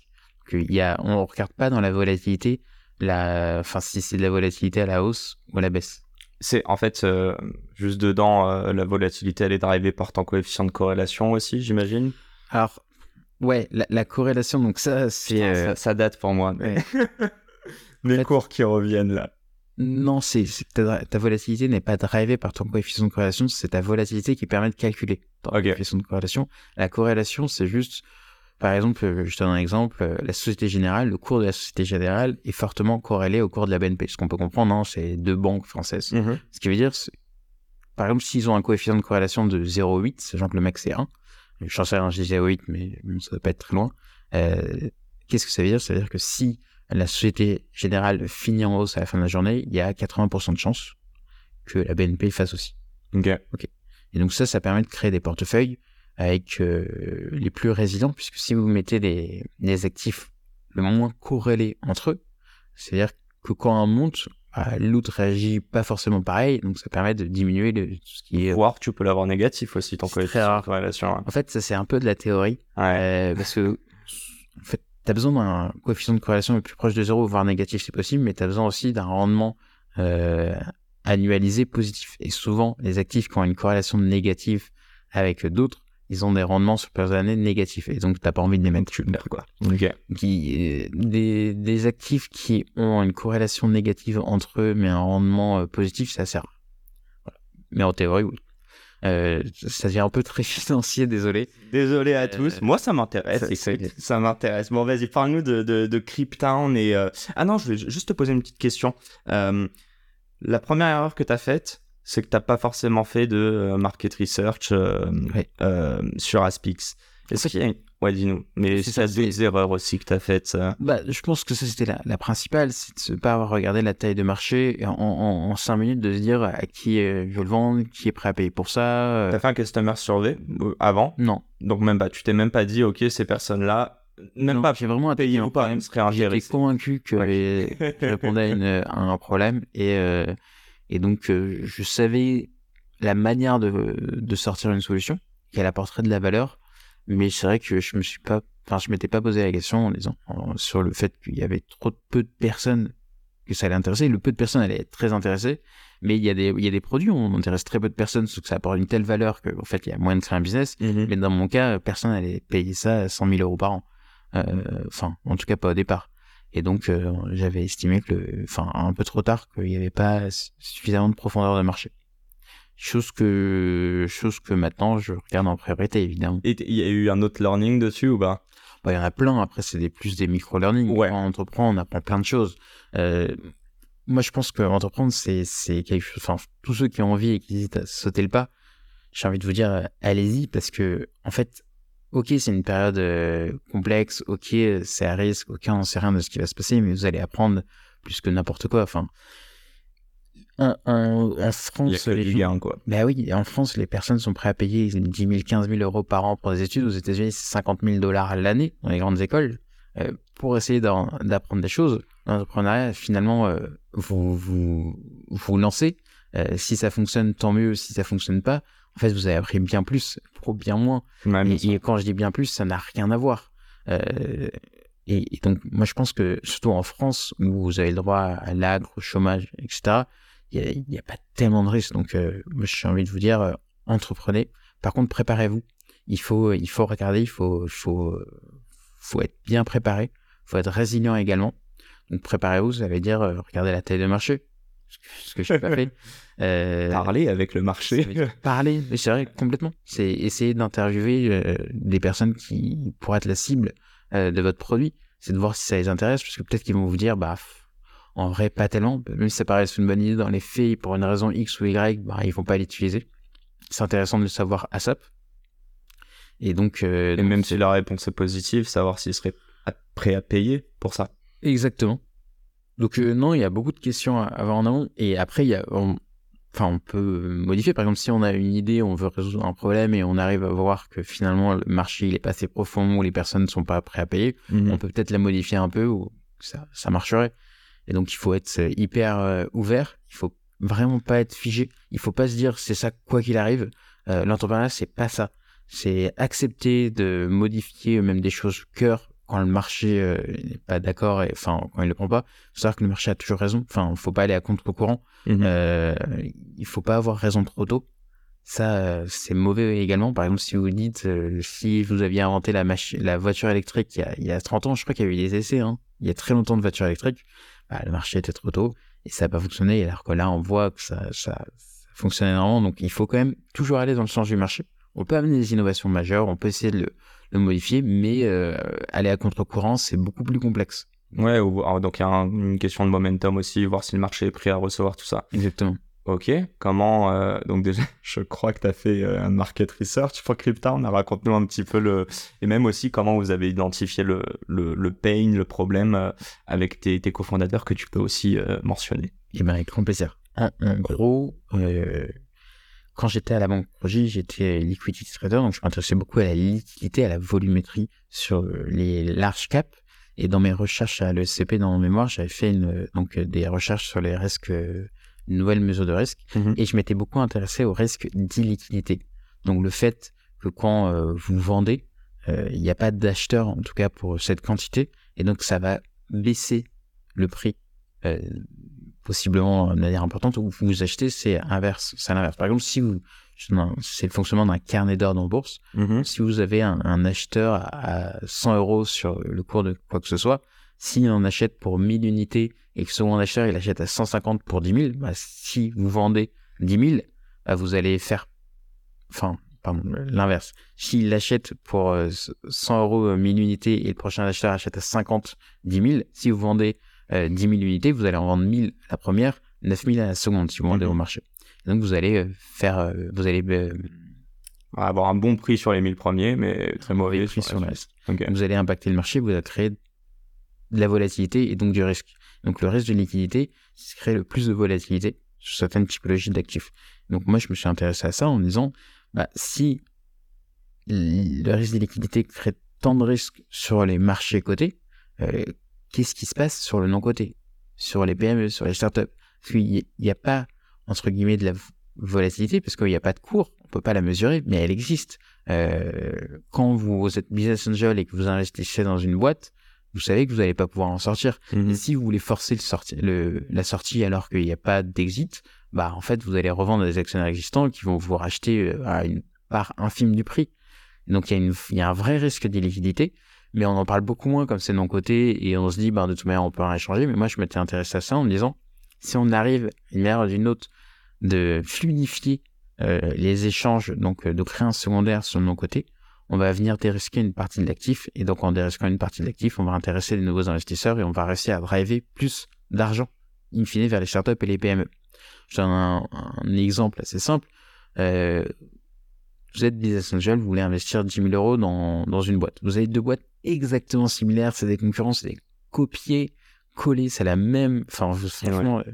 Qu'il y a, on ne regarde pas dans la volatilité, la, enfin, si c'est de la volatilité à la hausse ou à la baisse. C'est en fait euh, juste dedans, la volatilité, elle est drivée par ton coefficient de corrélation aussi, j'imagine? Alors, ouais, la, corrélation, donc ça, c'est. Ça, date pour moi. [laughs] Les cours qui reviennent là. Non, c'est ta, volatilité n'est pas drivée par ton coefficient de corrélation, c'est ta volatilité qui permet de calculer ton coefficient de corrélation. La corrélation, c'est juste, par exemple, euh, je te donne un exemple, euh, la Société Générale, le cours de la Société Générale est fortement corrélé au cours de la BNP. Ce qu'on peut comprendre, hein, c'est deux banques françaises. Mm-hmm. Ce qui veut dire, par exemple, s'ils ont un coefficient de corrélation de 0,8, sachant que le max c'est 1, je je dis 0,8, mais ça ne doit pas être très loin. Euh, qu'est-ce que ça veut dire? Ça veut dire que si la Société Générale finit en hausse à la fin de la journée, il y a 80% de chances que la BNP fasse aussi. Ok. Et donc ça, ça permet de créer des portefeuilles avec euh, les plus résilients, puisque si vous mettez des, actifs le moins corrélés entre eux, c'est-à-dire que quand un monte, bah, l'autre réagit pas forcément pareil, donc ça permet de diminuer le, tout ce qui est... Voire tu peux l'avoir négatif aussi, ton corrélation. En fait, ça c'est un peu de la théorie, euh, parce que en fait, tu as besoin d'un coefficient de corrélation le plus proche de zéro, voire négatif, c'est possible, mais tu as besoin aussi d'un rendement euh, annualisé positif. Et souvent, les actifs qui ont une corrélation négative avec d'autres, ils ont des rendements sur plusieurs années négatifs. Et donc, tu n'as pas envie de les mettre quoi. Qui, des, des, actifs qui ont une corrélation négative entre eux, mais un rendement euh, positif, ça sert. Mais en théorie, oui. Euh, ça devient un peu très [laughs] financier, désolé. Désolé à tous. Moi, ça m'intéresse. Ça, ça m'intéresse. Bon, vas-y, parle-nous de, de, de Cryptown et. Ah non, je vais juste te poser une petite question. la première erreur que tu as faite, c'est que tu n'as pas forcément fait de market research sur Aspix. Est-ce qu'il y a Ouais, dis-nous. Mais c'est ça, des erreurs aussi que tu as faites. Bah, je pense que ça, c'était la, la, principale, c'est de ne pas avoir regardé la taille de marché en, en, 5 minutes, de se dire à qui euh, je veux le vendre, qui est prêt à payer pour ça. Euh. Tu as fait un customer survey euh, avant? Non. Donc, même pas, tu t'es même pas dit, OK, ces personnes-là, même pas j'ai vraiment payé ou pas, J'étais convaincu que je répondais à, un problème et, et donc je savais la manière de, de sortir une solution, qu'elle apporterait de la valeur mais c'est vrai que je me suis pas, enfin, je m'étais pas posé la question en disant sur le fait qu'il y avait trop peu de personnes que ça allait intéresser. Le peu de personnes allaient être très intéressées, mais il y a des, il y a des produits où on intéresse très peu de personnes, sauf que ça apporte une telle valeur qu'en fait, il y a moyen de faire un business. Mhm. Mais dans mon cas, personne allait payer ça 100 000 euros par an. Euh, enfin, en tout cas, pas au départ. Et donc, euh, j'avais estimé que, enfin, un peu trop tard, qu'il n'y avait pas suffisamment de profondeur de marché. Chose que, chose que maintenant je regarde en priorité, évidemment. Et il y a eu un autre learning dessus ou pas? Bah, Il y en a plein. Après, c'est des, plus des micro-learning. Ouais. Quand on entreprend, on apprend plein de choses. Euh, moi, je pense que entreprendre, c'est, c'est quelque chose. Enfin, tous ceux qui ont envie et qui hésitent à sauter le pas, j'ai envie de vous dire, euh, allez-y parce que, en fait, ok, c'est une période euh, complexe. Ok, c'est à risque. Ok, on ne sait rien de ce qui va se passer, mais vous allez apprendre plus que n'importe quoi. Enfin, en, France, les quoi. Bah oui, en France, les personnes sont prêtes à payer 10 000, 15 000 euros par an pour des études. Aux États-Unis, c'est 50 000 dollars l'année dans les grandes écoles euh, pour essayer d'apprendre des choses. L'entrepreneuriat, finalement, euh, vous, vous vous lancez. Euh, si ça fonctionne, tant mieux. Si ça fonctionne pas, en fait, vous avez appris bien plus, pour bien moins. et, quand je dis bien plus, ça n'a rien à voir. Et, et, donc, moi, je pense que surtout en France, où vous avez le droit à l'agre, au chômage, etc il n'y a, pas tellement de risques. Donc, euh, moi, j'ai envie de vous dire, euh, entreprenez. Par contre, préparez-vous. Il faut, il faut regarder, il faut, faut, faut être bien préparé. Il faut être résilient également. Donc, préparez-vous, ça veut dire euh, regarder la taille de marché. Ce que je n'ai pas fait. [laughs] parler avec le marché. [laughs] Parler, c'est vrai, complètement. C'est essayer d'interviewer des personnes qui pourraient être la cible de votre produit. C'est de voir si ça les intéresse, parce que peut-être qu'ils vont vous dire, bah, en vrai, pas tellement. Même si ça paraît une bonne idée dans les faits, pour une raison X ou Y, bah, ils vont pas l'utiliser. C'est intéressant de le savoir ASAP. Et donc. Euh, et même si la réponse est positive, savoir s'ils seraient prêts à payer pour ça. Exactement. Donc, euh, non, il y a beaucoup de questions à avoir en amont. Et après, il y a. Enfin, on peut modifier. Par exemple, si on a une idée, on veut résoudre un problème et on arrive à voir que finalement le marché il est pas assez profond ou les personnes ne sont pas prêtes à payer, mhm. on peut peut-être la modifier un peu ou ça, ça marcherait. Et donc, il faut être euh, hyper euh, ouvert. Il faut vraiment pas être figé. Il faut pas se dire c'est ça quoi qu'il arrive. Euh, L'entrepreneuriat, c'est pas ça. C'est accepter de modifier même des choses cœur quand le marché euh, n'est pas d'accord et enfin quand il le prend pas. Faut savoir que le marché a toujours raison. Enfin, faut pas aller à contre-courant. Mhm. Euh, il faut pas avoir raison trop tôt. Ça, c'est mauvais également. Par exemple, si vous dites, si vous aviez inventé la, la voiture électrique il y, a, il y a 30 ans, je crois qu'il y a eu des essais, hein. il y a très longtemps de voitures électriques. Bah, le marché était trop tôt et ça n'a pas fonctionné. Alors que là, on voit que ça, ça, fonctionne énormément. Donc, il faut quand même toujours aller dans le sens du marché. On peut amener des innovations majeures, on peut essayer de le, modifier, mais euh, aller à contre-courant, c'est beaucoup plus complexe. Ouais, donc il y a une question de momentum aussi, voir si le marché est prêt à recevoir tout ça. Exactement. Ok, comment euh, donc déjà [laughs] je crois que tu as fait euh, un market research pour Cryptown, raconte-nous un petit peu le et même aussi comment vous avez identifié le, le, le pain, le problème euh, avec tes, tes cofondateurs que tu peux aussi mentionner. Eh bien avec grand plaisir. En, gros, quand j'étais à la banque Projet, j'étais liquidity trader, donc je m'intéressais beaucoup à la liquidité, à la volumétrie sur les large caps. Et dans mes recherches à l'ESCP dans mon mémoire, j'avais fait une, donc des recherches sur les risques une nouvelle mesure de risque. Mhm. Et je m'étais beaucoup intéressé au risque d'illiquidité. Donc le fait que quand euh, vous vendez, euh, il n'y a pas d'acheteur, en tout cas pour cette quantité, et donc ça va baisser le prix euh, possiblement de manière importante, ou vous achetez, c'est inverse, c'est l'inverse. Par exemple, si vous, c'est le fonctionnement d'un carnet d'or dans bourse, mhm. si vous avez un, acheteur à 100 euros sur le cours de quoi que ce soit, s'il en achète pour 1000 unités et que ce second acheteur il achète à 150 pour 10 000, bah, si vous vendez 10 000, bah, vous allez faire enfin, pardon, l'inverse. S'il l'achète pour 100 euros 1000 unités et le prochain acheteur achète à 50 10 000, si vous vendez 10 000 unités, vous allez en vendre 1000 la première, 9000 à la seconde si vous vendez Mhm. au marché. Donc vous allez euh, faire, euh, vous allez euh, Avoir un bon prix sur les 1000 premiers, mais très mauvais prix sur, sur le reste. Vous allez impacter le marché, vous allez créer de la volatilité et donc du risque. Donc le risque de liquidité, c'est créer le plus de volatilité sur certaines typologies d'actifs. Donc moi, je me suis intéressé à ça en disant, bah, si le risque de liquidité crée tant de risques sur les marchés cotés, euh, qu'est-ce qui se passe sur le non-coté, sur les PME, sur les startups? Parce qu'il n'y a pas, entre guillemets, de la volatilité, parce qu'il n'y a pas de cours, on peut pas la mesurer, mais elle existe. Euh, quand vous êtes business angel et que vous investissez dans une boîte, vous savez que vous n'allez pas pouvoir en sortir. Mhm. Et si vous voulez forcer le sorti- le- la sortie alors qu'il n'y a pas d'exit, bah en fait vous allez revendre des actionnaires existants qui vont vous racheter euh, à une part infime du prix. Donc il y, une- y a un vrai risque d'illiquidité, mais on en parle beaucoup moins comme c'est non coté et on se dit bah de toute manière on peut rien échanger. Mais moi je m'étais intéressé à ça en me disant si on arrive d'une manière ou d'une autre de fluidifier euh, les échanges, donc euh, de créer un secondaire sur le non coté, on va venir dérisquer une partie de l'actif et donc en dérisquant une partie de l'actif, on va intéresser les nouveaux investisseurs et on va réussir à driver plus d'argent in fine vers les startups et les PME. Je donne un, un exemple assez simple. Euh, vous êtes business angel, vous voulez investir 10 000 euros dans, dans une boîte. Vous avez deux boîtes exactement similaires, c'est des concurrents, c'est des copier, coller, c'est la même. Enfin, vous- franchement, euh,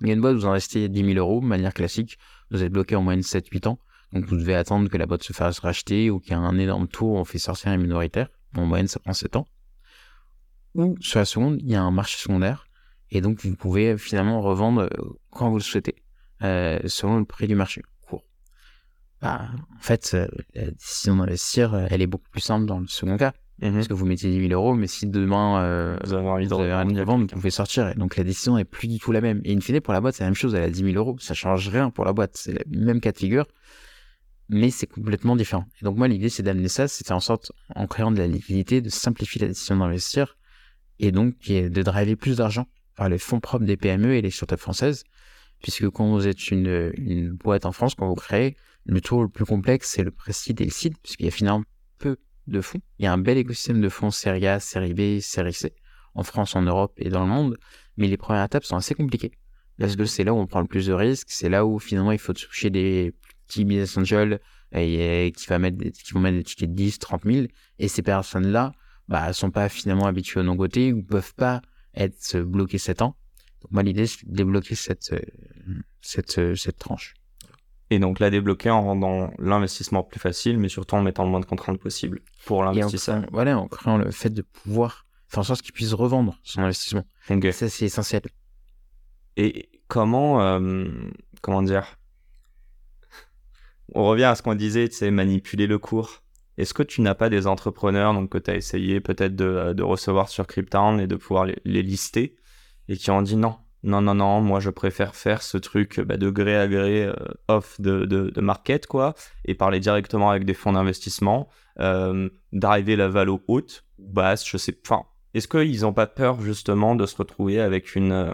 il y a une boîte, vous investissez 10 000 euros de manière classique, vous êtes bloqué en moyenne 7-8 ans. Donc vous devez attendre que la boîte se fasse racheter ou qu'il y ait un énorme tour où on fait sortir un minoritaire. En moyenne, ça prend 7 ans. Ou sur la seconde, il y a un marché secondaire. Et donc vous pouvez finalement revendre euh, quand vous le souhaitez, euh, selon le prix du marché court. Bah, en fait, euh, la décision d'investir, elle est beaucoup plus simple dans le second cas. Mhm. Parce que vous mettez 10 000 euros, mais si demain euh, Vous avez envie de revendre, vous pouvez sortir. Et donc la décision est plus du tout la même. Et in fine, pour la boîte, c'est la même chose. Elle a 10 000 euros. Ça change rien pour la boîte. C'est le même cas de figure, mais c'est complètement différent. Et donc moi, l'idée, c'est d'amener ça, c'est en sorte, en créant de la liquidité, de simplifier la décision d'investir et donc de driver plus d'argent par les fonds propres des PME et les startups françaises. Puisque quand vous êtes une, une boîte en France, quand vous créez, le tour le plus complexe, c'est le précide et le seed, puisqu'il y a finalement peu de fonds. Il y a un bel écosystème de fonds série A, série B, série C, en France, en Europe et dans le monde, mais les premières étapes sont assez compliquées. Parce que c'est là où on prend le plus de risques, c'est là où finalement il faut toucher des petits business angels et, et qui, va mettre des, qui vont mettre des tickets de 10, 30 000, et ces personnes-là bah, sont pas finalement habituées au non-côté ou peuvent pas être bloquées 7 ans. Donc moi l'idée c'est de débloquer cette, euh, cette, euh, cette tranche. Et donc la débloquer en rendant l'investissement plus facile, mais surtout en mettant le moins de contraintes possible pour l'investisseur. voilà, en créant le fait de pouvoir faire en sorte qu'il puisse revendre son investissement. Ça c'est essentiel. Et comment, euh, comment dire? On revient à ce qu'on disait, sais, manipuler le cours. Est-ce que tu n'as pas des entrepreneurs donc, que tu as essayé peut-être de, recevoir sur Cryptown et de pouvoir les, lister et qui ont dit non, non, non, non, moi je préfère faire ce truc bah, de gré à gré euh, off de, de, market, quoi, et parler directement avec des fonds d'investissement, euh, d'arriver la valo haute, basse, je sais Enfin, est-ce qu'ils n'ont pas peur justement de se retrouver avec une.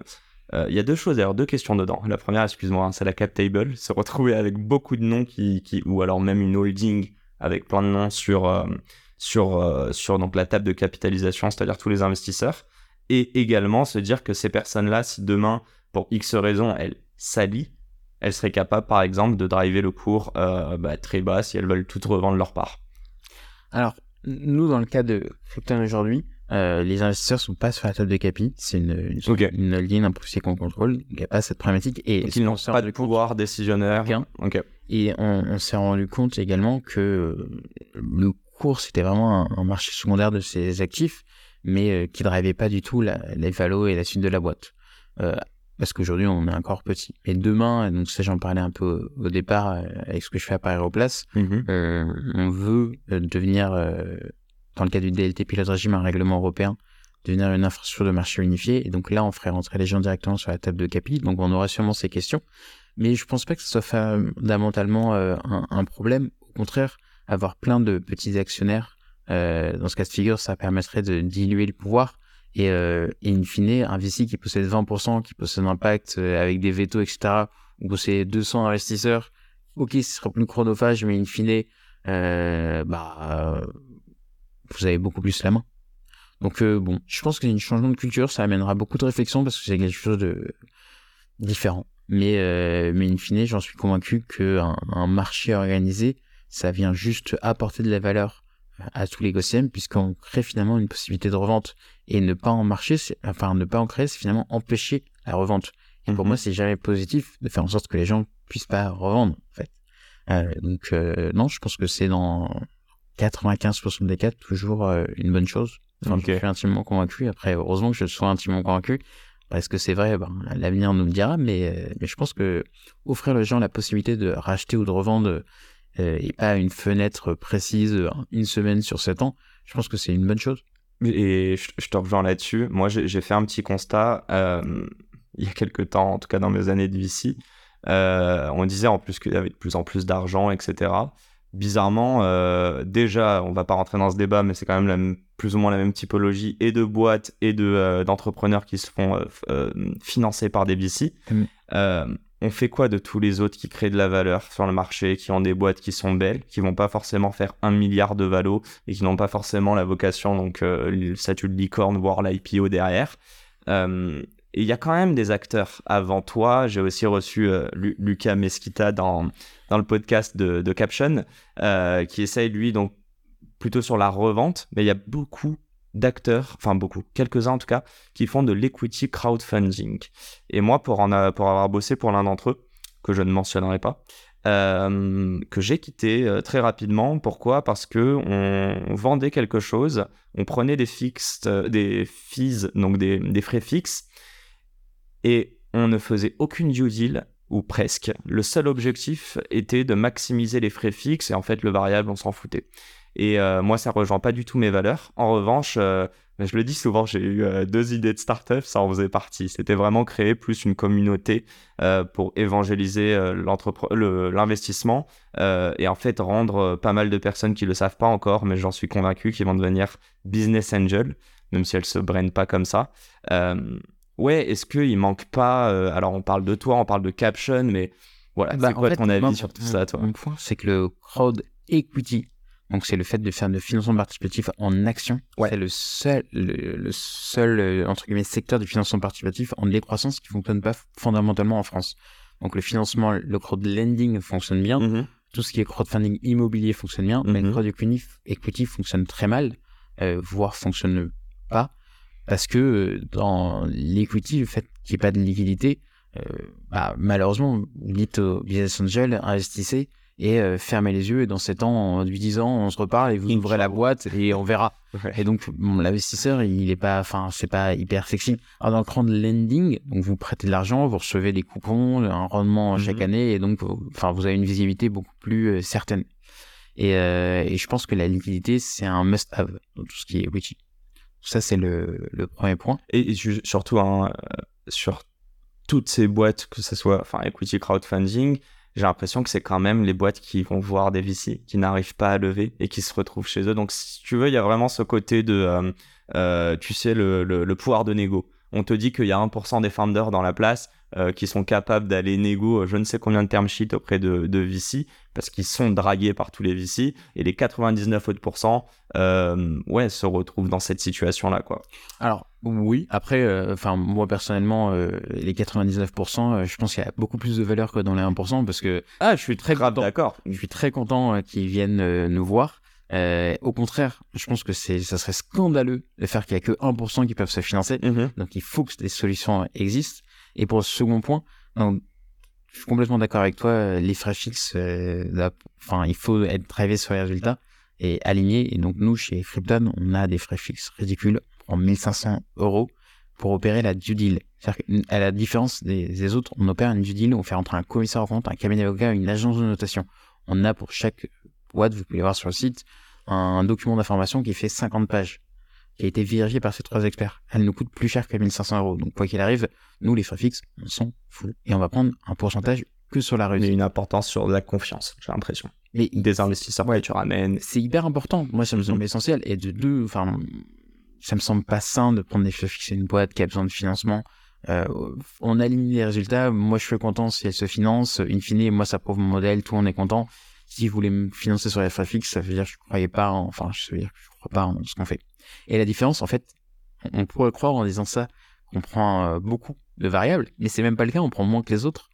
Euh, Il y a deux choses, d'ailleurs, deux questions dedans. La première, excuse-moi, hein, c'est la cap table, [laughs] se retrouver avec beaucoup de noms qui, qui ou alors même une holding avec plein de noms sur euh, sur euh, sur donc la table de capitalisation, c'est-à-dire tous les investisseurs, et également se dire que ces personnes-là, si demain pour X raison elles s'allient, elles seraient capables, par exemple, de driver le cours bah, très bas si elles veulent toutes revendre leur part. Alors, nous, dans le cas de Crypton aujourd'hui, euh, les investisseurs sont pas sur la table de capi. C'est une, une, Ok. une holding, un procès qu'on contrôle. Il n'y a pas cette problématique. Et ils n'ont pas de pouvoir décisionnaire. Aucun. Ok. Et on, on s'est rendu compte également que euh, le cours, c'était vraiment un, un marché secondaire de ces actifs, mais euh, qui ne drivait pas du tout la, les valos et la suite de la boîte. Euh, parce qu'aujourd'hui, on est encore petit. Et demain, donc ça, j'en parlais un peu au, au départ avec ce que je fais à Paris Place, Mhm. euh, on veut devenir, dans le cadre du DLT pilote régime, un règlement européen, devenir une infrastructure de marché unifiée. Et donc là, on ferait rentrer les gens directement sur la table de capi. Donc on aura sûrement ces questions. Mais je pense pas que ce soit fondamentalement euh, un, problème. Au contraire, avoir plein de petits actionnaires, euh, dans ce cas de figure, ça permettrait de diluer le pouvoir. Et, euh, et in fine, un VC qui possède 20%, qui possède un euh, avec des vétos, etc., ou c'est 200 investisseurs ok, ce sera plus chronophage, mais in fine, bah, vous avez beaucoup plus la main. Donc bon, je pense c'est un changement de culture, ça amènera beaucoup de réflexion parce que c'est quelque chose de différent. Mais, mais in fine, j'en suis convaincu qu'un un marché organisé, ça vient juste apporter de la valeur à tous les écosystèmes puisqu'on crée finalement une possibilité de revente et ne pas en marcher, enfin ne pas en créer, c'est finalement empêcher la revente. Et pour moi, mhm. c'est jamais positif de faire en sorte que les gens puissent pas revendre, en fait. Euh, donc euh, non, je pense que c'est dans 95% des cas toujours euh, une bonne chose. Enfin, Je suis intimement convaincu. Après, heureusement que je sois intimement convaincu, parce que c'est vrai, ben, l'avenir nous le dira. Mais, mais je pense que offrir aux gens la possibilité de racheter ou de revendre et pas une fenêtre précise, une semaine sur sept ans, je pense que c'est une bonne chose. Et je, te rejoins là-dessus. Moi, j'ai fait un petit constat euh, il y a quelques temps, en tout cas dans mes années de VC. Euh, on disait en plus qu'il y avait de plus en plus d'argent, etc. Bizarrement, euh, déjà, on va pas rentrer dans ce débat, mais c'est quand même plus ou moins la même typologie et de boîtes et de d'entrepreneurs qui se font financer par des VC. Mmh on fait quoi de tous les autres qui créent de la valeur sur le marché, qui ont des boîtes qui sont belles, qui vont pas forcément faire un milliard de valo et qui n'ont pas forcément la vocation, donc euh, le statut de licorne, voire l'IPO derrière. Euh, et il y a quand même des acteurs avant toi. J'ai aussi reçu euh, Lucas Mesquita dans, dans le podcast de, Caption, qui essaye, lui, donc plutôt sur la revente, mais il y a beaucoup d'acteurs, enfin beaucoup, quelques-uns en tout cas, qui font de l'equity crowdfunding. Et moi, pour, en pour avoir bossé pour l'un d'entre eux, que je ne mentionnerai pas, euh, que j'ai quitté euh, très rapidement. Pourquoi? Parce que on vendait quelque chose, on prenait des fixes, euh, des fees, donc des, des, frais fixes, et on ne faisait aucune due deal ou presque. Le seul objectif était de maximiser les frais fixes et en fait le variable on s'en foutait. Et euh, moi, ça rejoint pas du tout mes valeurs. En revanche, euh, je le dis souvent, j'ai eu euh, deux idées de start-up, ça en faisait partie. C'était vraiment créer plus une communauté pour évangéliser l'investissement et en fait rendre pas mal de personnes qui le savent pas encore, mais j'en suis convaincu, qui vont devenir business angel, même si elles se brennent pas comme ça. Ouais, est-ce qu'il manque pas Alors on parle de toi, on parle de caption, mais voilà, bah, c'est quoi ton avis sur tout ça, toi? Mon point, c'est que le crowd equity donc c'est le fait de faire de financement participatif en action. C'est le seul, le, seul euh, entre guillemets secteur du financement participatif en décroissance qui fonctionne pas fondamentalement en France. Donc le financement, le crowdlending fonctionne bien. Mm-hmm. Tout ce qui est crowdfunding immobilier fonctionne bien, mais le mm-hmm. crowd equity, fonctionne très mal, euh, voire fonctionne pas, parce que euh, dans l'equity, le fait qu'il n'y ait pas de liquidité, bah, malheureusement, vous dites aux business angels, investissez, et euh, fermez les yeux et dans 7 ans, en 8-10 ans, on se reparle et vous ouvrez la boîte et on verra. Et donc, l'investisseur, il est pas, enfin, c'est pas hyper sexy. Alors, dans le crowd lending, donc vous prêtez de l'argent, vous recevez des coupons, un rendement chaque mhm. année et donc, enfin, vous avez une visibilité beaucoup plus euh, certaine. Et, euh, et, je pense que la liquidité, c'est un must-have dans tout ce qui est Witchy. Ça, c'est le, premier point. Et, surtout, hein, sur toutes ces boîtes, que ce soit equity crowdfunding, j'ai l'impression que c'est quand même les boîtes qui vont voir des VC, qui n'arrivent pas à lever et qui se retrouvent chez eux. Donc, si tu veux, il y a vraiment ce côté de, euh, euh, tu sais, le, le, pouvoir de négo. On te dit qu'il y a 1% des founders dans la place euh, qui sont capables d'aller négo je ne sais combien de term sheets auprès de, de VC parce qu'ils sont dragués par tous les VC et les 99 autres euh, ouais, se retrouvent dans cette situation-là. quoi. Alors, oui, après, euh, enfin moi personnellement, les 99%, je pense qu'il y a beaucoup plus de valeur que dans les 1% parce que ah, je suis très grave d'accord. Je suis très content qu'ils viennent nous voir. au contraire, je pense que c'est, ça serait scandaleux de faire qu'il y a que 1% qui peuvent se financer. Mm-hmm. Donc il faut que des solutions existent. Et pour le second point, je suis complètement d'accord avec toi, les frais fixes, enfin, il faut être drivé sur les résultats et aligné. Et donc, nous, chez Krypton, on a des frais fixes ridicules en 1500 euros pour opérer la due deal. C'est-à-dire qu'à la différence des, autres, on opère une due deal, on fait rentrer un commissaire en compte, un cabinet d'avocat, une agence de notation. On a pour chaque boîte, vous pouvez voir sur le site, un document d'information qui fait 50 pages qui a été vérifiée par ces trois experts. Elle nous coûte plus cher que 1500 euros. Donc, quoi qu'il arrive, nous, les frais fixes, on s'en fout. Et on va prendre un pourcentage que sur la réussite. Mais une importance sur la confiance, j'ai l'impression. Mais des investisseurs ouais, tu ramènes. C'est hyper important. Moi, ça me semble essentiel. Et de deux, enfin, ça me semble pas sain de prendre des frais fixes à une boîte qui a besoin de financement. Euh, on aligne les résultats. Moi, je suis content si elle se finance. In fine, moi, ça prouve mon modèle. Tout monde est content. Si vous voulez me financer sur les frais fixes, ça veut dire que je ne croyais pas en, enfin, je veux dire que je crois pas en ce qu'on fait. Et la différence, en fait, on pourrait croire en disant ça qu'on prend euh, beaucoup de variables, mais c'est même pas le cas. On prend moins que les autres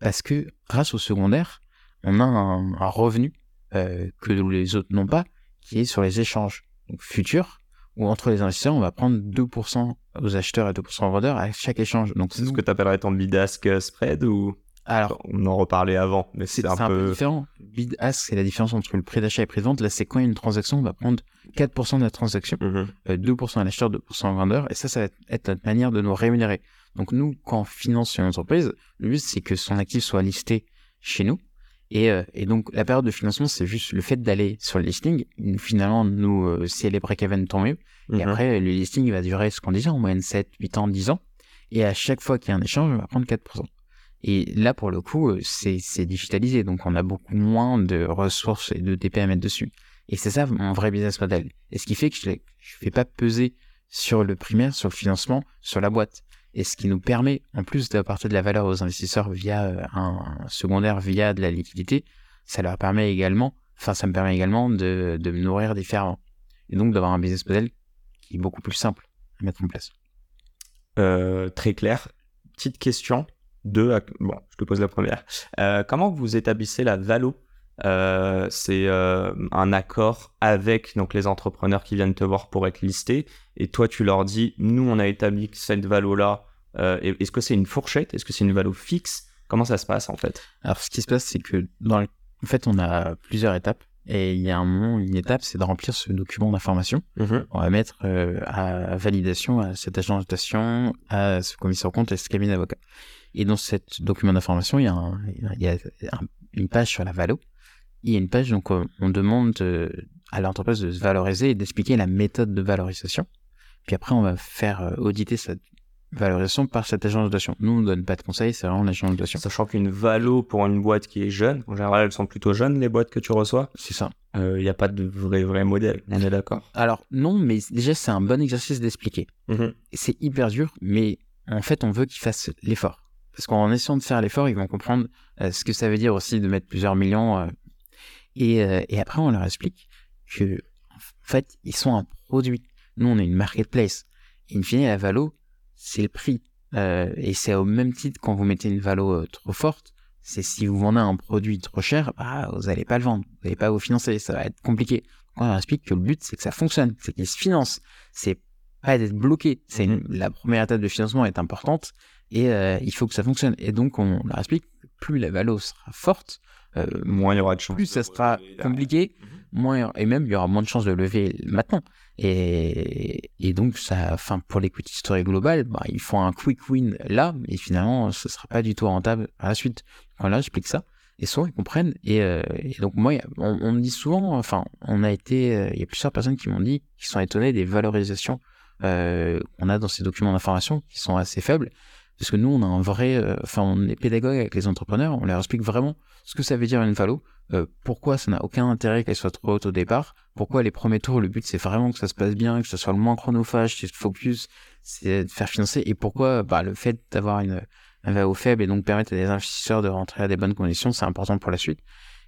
parce que grâce au secondaire, on a un, revenu euh, que les autres n'ont pas, qui est sur les échanges donc, futurs où entre les investisseurs, on va prendre 2% aux acheteurs et 2% aux vendeurs à chaque échange. Donc c'est ce que tu appellerais ton bid-ask spread ou? Alors, on en reparlait avant, mais c'est un, peu... différent. Bid-ask, c'est la différence entre le prix d'achat et le prix de vente. Là, c'est quand une transaction, on va prendre 4% de la transaction, 2% mm-hmm. euh, à l'acheteur, 2% au vendeur, et ça, ça va être notre manière de nous rémunérer. Donc nous, quand on finance une entreprise, le but, c'est que son actif soit listé chez nous, euh, et, donc, la période de financement, c'est juste le fait d'aller sur le listing. Finalement, nous, euh, si elle est break-even, tant mieux. Et mhm. après, le listing va durer ce qu'on disait, en moyenne 7, 8 ans, 10 ans. Et à chaque fois qu'il y a un échange, on va prendre 4%. Et là, pour le coup, euh, c'est digitalisé. Donc, on a beaucoup moins de ressources et de TP à mettre dessus. Et c'est ça mon vrai business model. Et ce qui fait que je ne fais pas peser sur le primaire, sur le financement, sur la boîte et ce qui nous permet, en plus d'apporter de la valeur aux investisseurs via euh, un secondaire, via de la liquidité, ça leur permet également, enfin ça me permet également de, de me nourrir différemment. Et donc d'avoir un business model qui est beaucoup plus simple à mettre en place. Euh, très clair. Petite question. Deux, bon, je te pose la première. Euh, comment vous établissez la valo? Euh, c'est euh, un accord avec donc les entrepreneurs qui viennent te voir pour être listés. Et toi tu leur dis nous on a établi cette valo là euh, est-ce que c'est une fourchette? Est-ce que c'est une valo fixe? Comment ça se passe en fait? Alors ce qui se passe c'est que dans en fait on a plusieurs étapes. Et il y a un moment une étape c'est de remplir ce document d'information. Mm-hmm. on va mettre à validation à cette agence de notation à ce commissaire compte et ce cabinet d'avocat et dans ce document d'information il y a, il y a une page sur la valo il y a une page, donc euh, on demande euh, à l'entreprise de se valoriser et d'expliquer la méthode de valorisation. Puis après, on va faire euh, auditer cette valorisation par cette agence de notation. Nous, on ne donne pas de conseils, c'est vraiment l'agence de notation. Sachant qu'une valo pour une boîte qui est jeune, en général, elles sont plutôt jeunes, les boîtes que tu reçois. C'est ça. Il n'y a pas de vrai, vrai modèle, on est d'accord Alors, non, mais déjà, c'est un bon exercice d'expliquer. Mm-hmm. C'est hyper dur, mais en fait, on veut qu'ils fassent l'effort. Parce qu'en essayant de faire l'effort, ils vont comprendre ce que ça veut dire aussi de mettre plusieurs millions euh, et, après, on leur explique que, en fait, ils sont un produit. Nous, on est une marketplace. in fine, la valo, c'est le prix. Euh, et c'est au même titre quand vous mettez une valo euh, trop forte. C'est si vous vendez un produit trop cher, bah, vous n'allez pas le vendre. Vous n'allez pas vous financer. Ça va être compliqué. On leur explique que le but, c'est que ça fonctionne. C'est qu'ils se financent. C'est pas d'être bloqué. C'est mm-hmm. la première étape de financement est importante et il faut que ça fonctionne. Et donc, on leur explique plus la valo sera forte, euh, moins il y aura de chance. Plus ça sera compliqué, mhm. moins et même il y aura moins de chances de lever maintenant. Et, et donc ça, enfin pour l'equity story global, bah, ils font un quick win là, mais finalement ce sera pas du tout rentable à la suite. Voilà, j'explique ça. Et souvent ils comprennent. Et, euh, donc moi, on, me dit souvent, enfin, on a été, euh, il y a plusieurs personnes qui m'ont dit, qui sont étonnées des valorisations qu'on a dans ces documents d'information qui sont assez faibles. Parce que nous, on a un vrai, euh, enfin, on est pédagogue avec les entrepreneurs, on leur explique vraiment ce que ça veut dire une valo, euh, pourquoi ça n'a aucun intérêt qu'elle soit trop haute au départ, pourquoi les premiers tours, le but c'est vraiment que ça se passe bien, que ça soit le moins chronophage, c'est focus, c'est de faire financer, et pourquoi bah, le fait d'avoir une, un VAO faible et donc permettre à des investisseurs de rentrer à des bonnes conditions, c'est important pour la suite.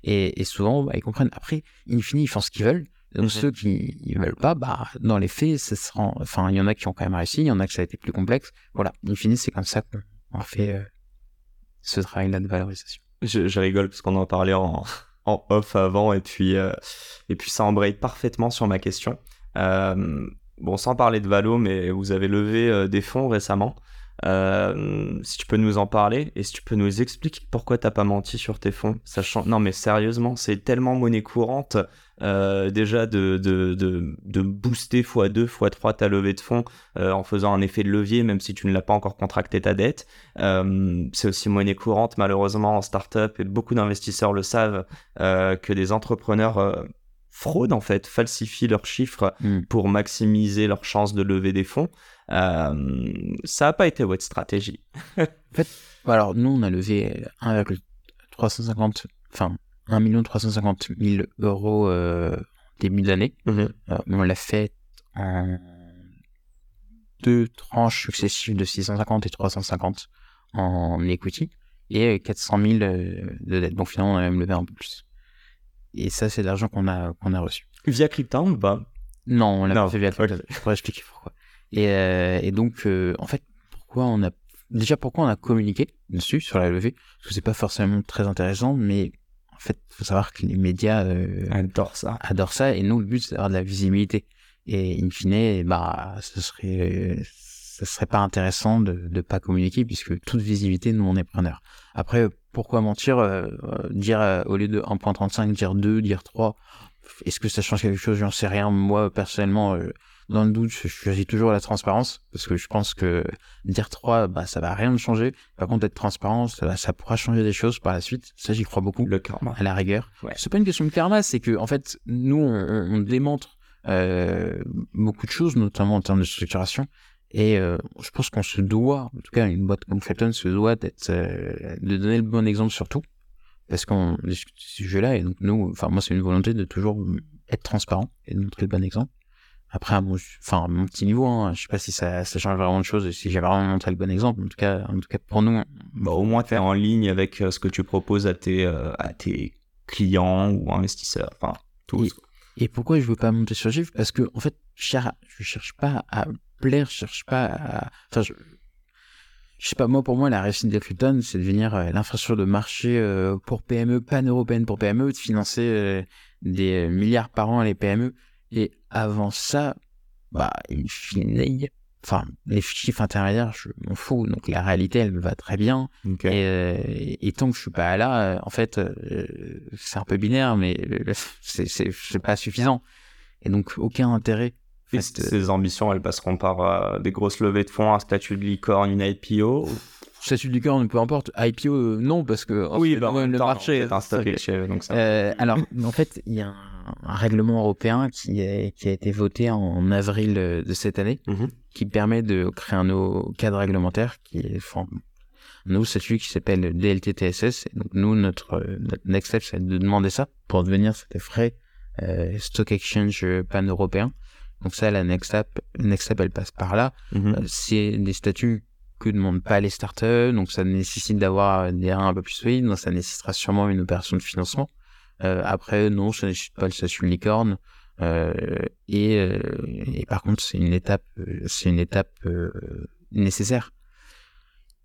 Et, et souvent, bah, ils comprennent. Après, in fine, ils font ce qu'ils veulent. Donc mhm. ceux qui ne veulent pas, bah, dans les faits, ce sera, enfin, il y en a qui ont quand même réussi, il y en a que ça a été plus complexe. Voilà, in fine, c'est comme ça qu'on fait euh, ce travail-là de valorisation. Je, rigole parce qu'on en parlait en, [laughs] en off avant et puis, euh, et puis ça embraye parfaitement sur ma question. Euh, bon, sans parler de Valo, mais vous avez levé des fonds récemment. Euh, si tu peux nous en parler et si tu peux nous expliquer pourquoi t'as pas menti sur tes fonds, sachant non mais sérieusement c'est tellement monnaie courante euh, déjà de, de, de, de, booster x2 x3 ta levée de fonds euh, en faisant un effet de levier même si tu ne l'as pas encore contracté ta dette. c'est aussi monnaie courante malheureusement en startup et beaucoup d'investisseurs le savent que des entrepreneurs fraudent en fait, falsifient leurs chiffres hmm. pour maximiser leurs chances de lever des fonds. Euh, ça n'a pas été votre stratégie. [laughs] en fait, alors nous, on a levé 1,350, enfin 1 350 000 euros euh, début d'année. Mhm. Euh, on l'a fait en deux tranches successives de 650 et 350 en equity et 400 000 de dette. Donc finalement, on a même levé un peu plus. Et ça, c'est l'argent qu'on a, qu'on a reçu. Via Cryptown ou pas? Non, on l'a pas fait via Cryptown. Je pourrais expliquer pourquoi. Et, et donc, en fait, pourquoi on a déjà pourquoi on a communiqué dessus sur la levée? Parce que c'est pas forcément très intéressant mais en fait faut savoir que les médias euh, adorent ça. adorent ça et nous le but c'est d'avoir de la visibilité. Et in fine bah ce serait ce serait pas intéressant de ne pas communiquer puisque toute visibilité nous on est preneur après pourquoi mentir euh, dire euh, au lieu de 1.35 dire 2 dire 3 est-ce que ça change quelque chose? J'en sais rien. Moi personnellement dans le doute, je choisis toujours la transparence parce que je pense que dire 3, bah, ça va rien changer. Par contre, être transparent, ça, ça pourra changer des choses par la suite. Ça, j'y crois beaucoup. Le karma. À la rigueur. Ouais. C'est pas une question de karma, c'est que, en fait, nous, on, on démontre euh, beaucoup de choses, notamment en termes de structuration. Et euh, je pense qu'on se doit, en tout cas, une boîte comme Flaton se doit d'être, euh, de donner le bon exemple surtout. Parce qu'on discute de ce sujet-là, et donc nous, enfin, moi, c'est une volonté de toujours être transparent et de montrer le bon exemple. Après, mon, enfin, mon petit niveau, hein, je sais pas si ça, ça change vraiment de choses, si j'ai vraiment montré le bon exemple. En tout cas, en tout cas pour nous. Bah, au moins, tu es en ligne avec euh, ce que tu proposes à tes, euh, à tes clients ou investisseurs. Enfin, tout. Et, et, pourquoi je veux pas monter sur chiffre Parce que, en fait, je, je cherche pas à plaire, je cherche pas à. Enfin, je, je sais pas, moi, pour moi, la réussite de Krypton, c'est de devenir euh, l'infrastructure de marché euh, pour PME, pan-européenne pour PME, de financer euh, des milliards par an à les PME. Et avant ça, bah, une fine, enfin, les chiffres intermédiaires, je m'en fous. Donc la réalité, elle me va très bien. Okay. Et, euh, et, tant que je suis pas là, en fait, euh, c'est un peu binaire, mais c'est, pas suffisant. Et donc, aucun intérêt. Fait, ces ambitions, elles passeront par euh, des grosses levées de fonds, un statut de licorne, une IPO statut de licorne, peu importe. IPO, non, parce que oui, bah, le marché. Un statut donc ça... alors, en fait, il y a un, un, règlement européen qui, est, qui a été voté en avril de cette année, mm -hmm. qui permet de créer un nouveau cadre réglementaire qui est enfin, un nouveau statut qui s'appelle DLT-TSS. Donc, nous, notre, notre next step, c'est de demander ça pour devenir cet frais euh, stock exchange pan-européen. Donc ça, la next step, next step, elle passe par là. Mm -hmm. euh, c'est des statuts que demandent pas les startups, donc ça nécessite d'avoir des reins un peu plus solides, donc ça nécessitera sûrement une opération de financement. Euh, après, non, ça nécessite pas le statut licorne. Euh, et, euh, et, par contre, c'est une étape, c'est une étape nécessaire.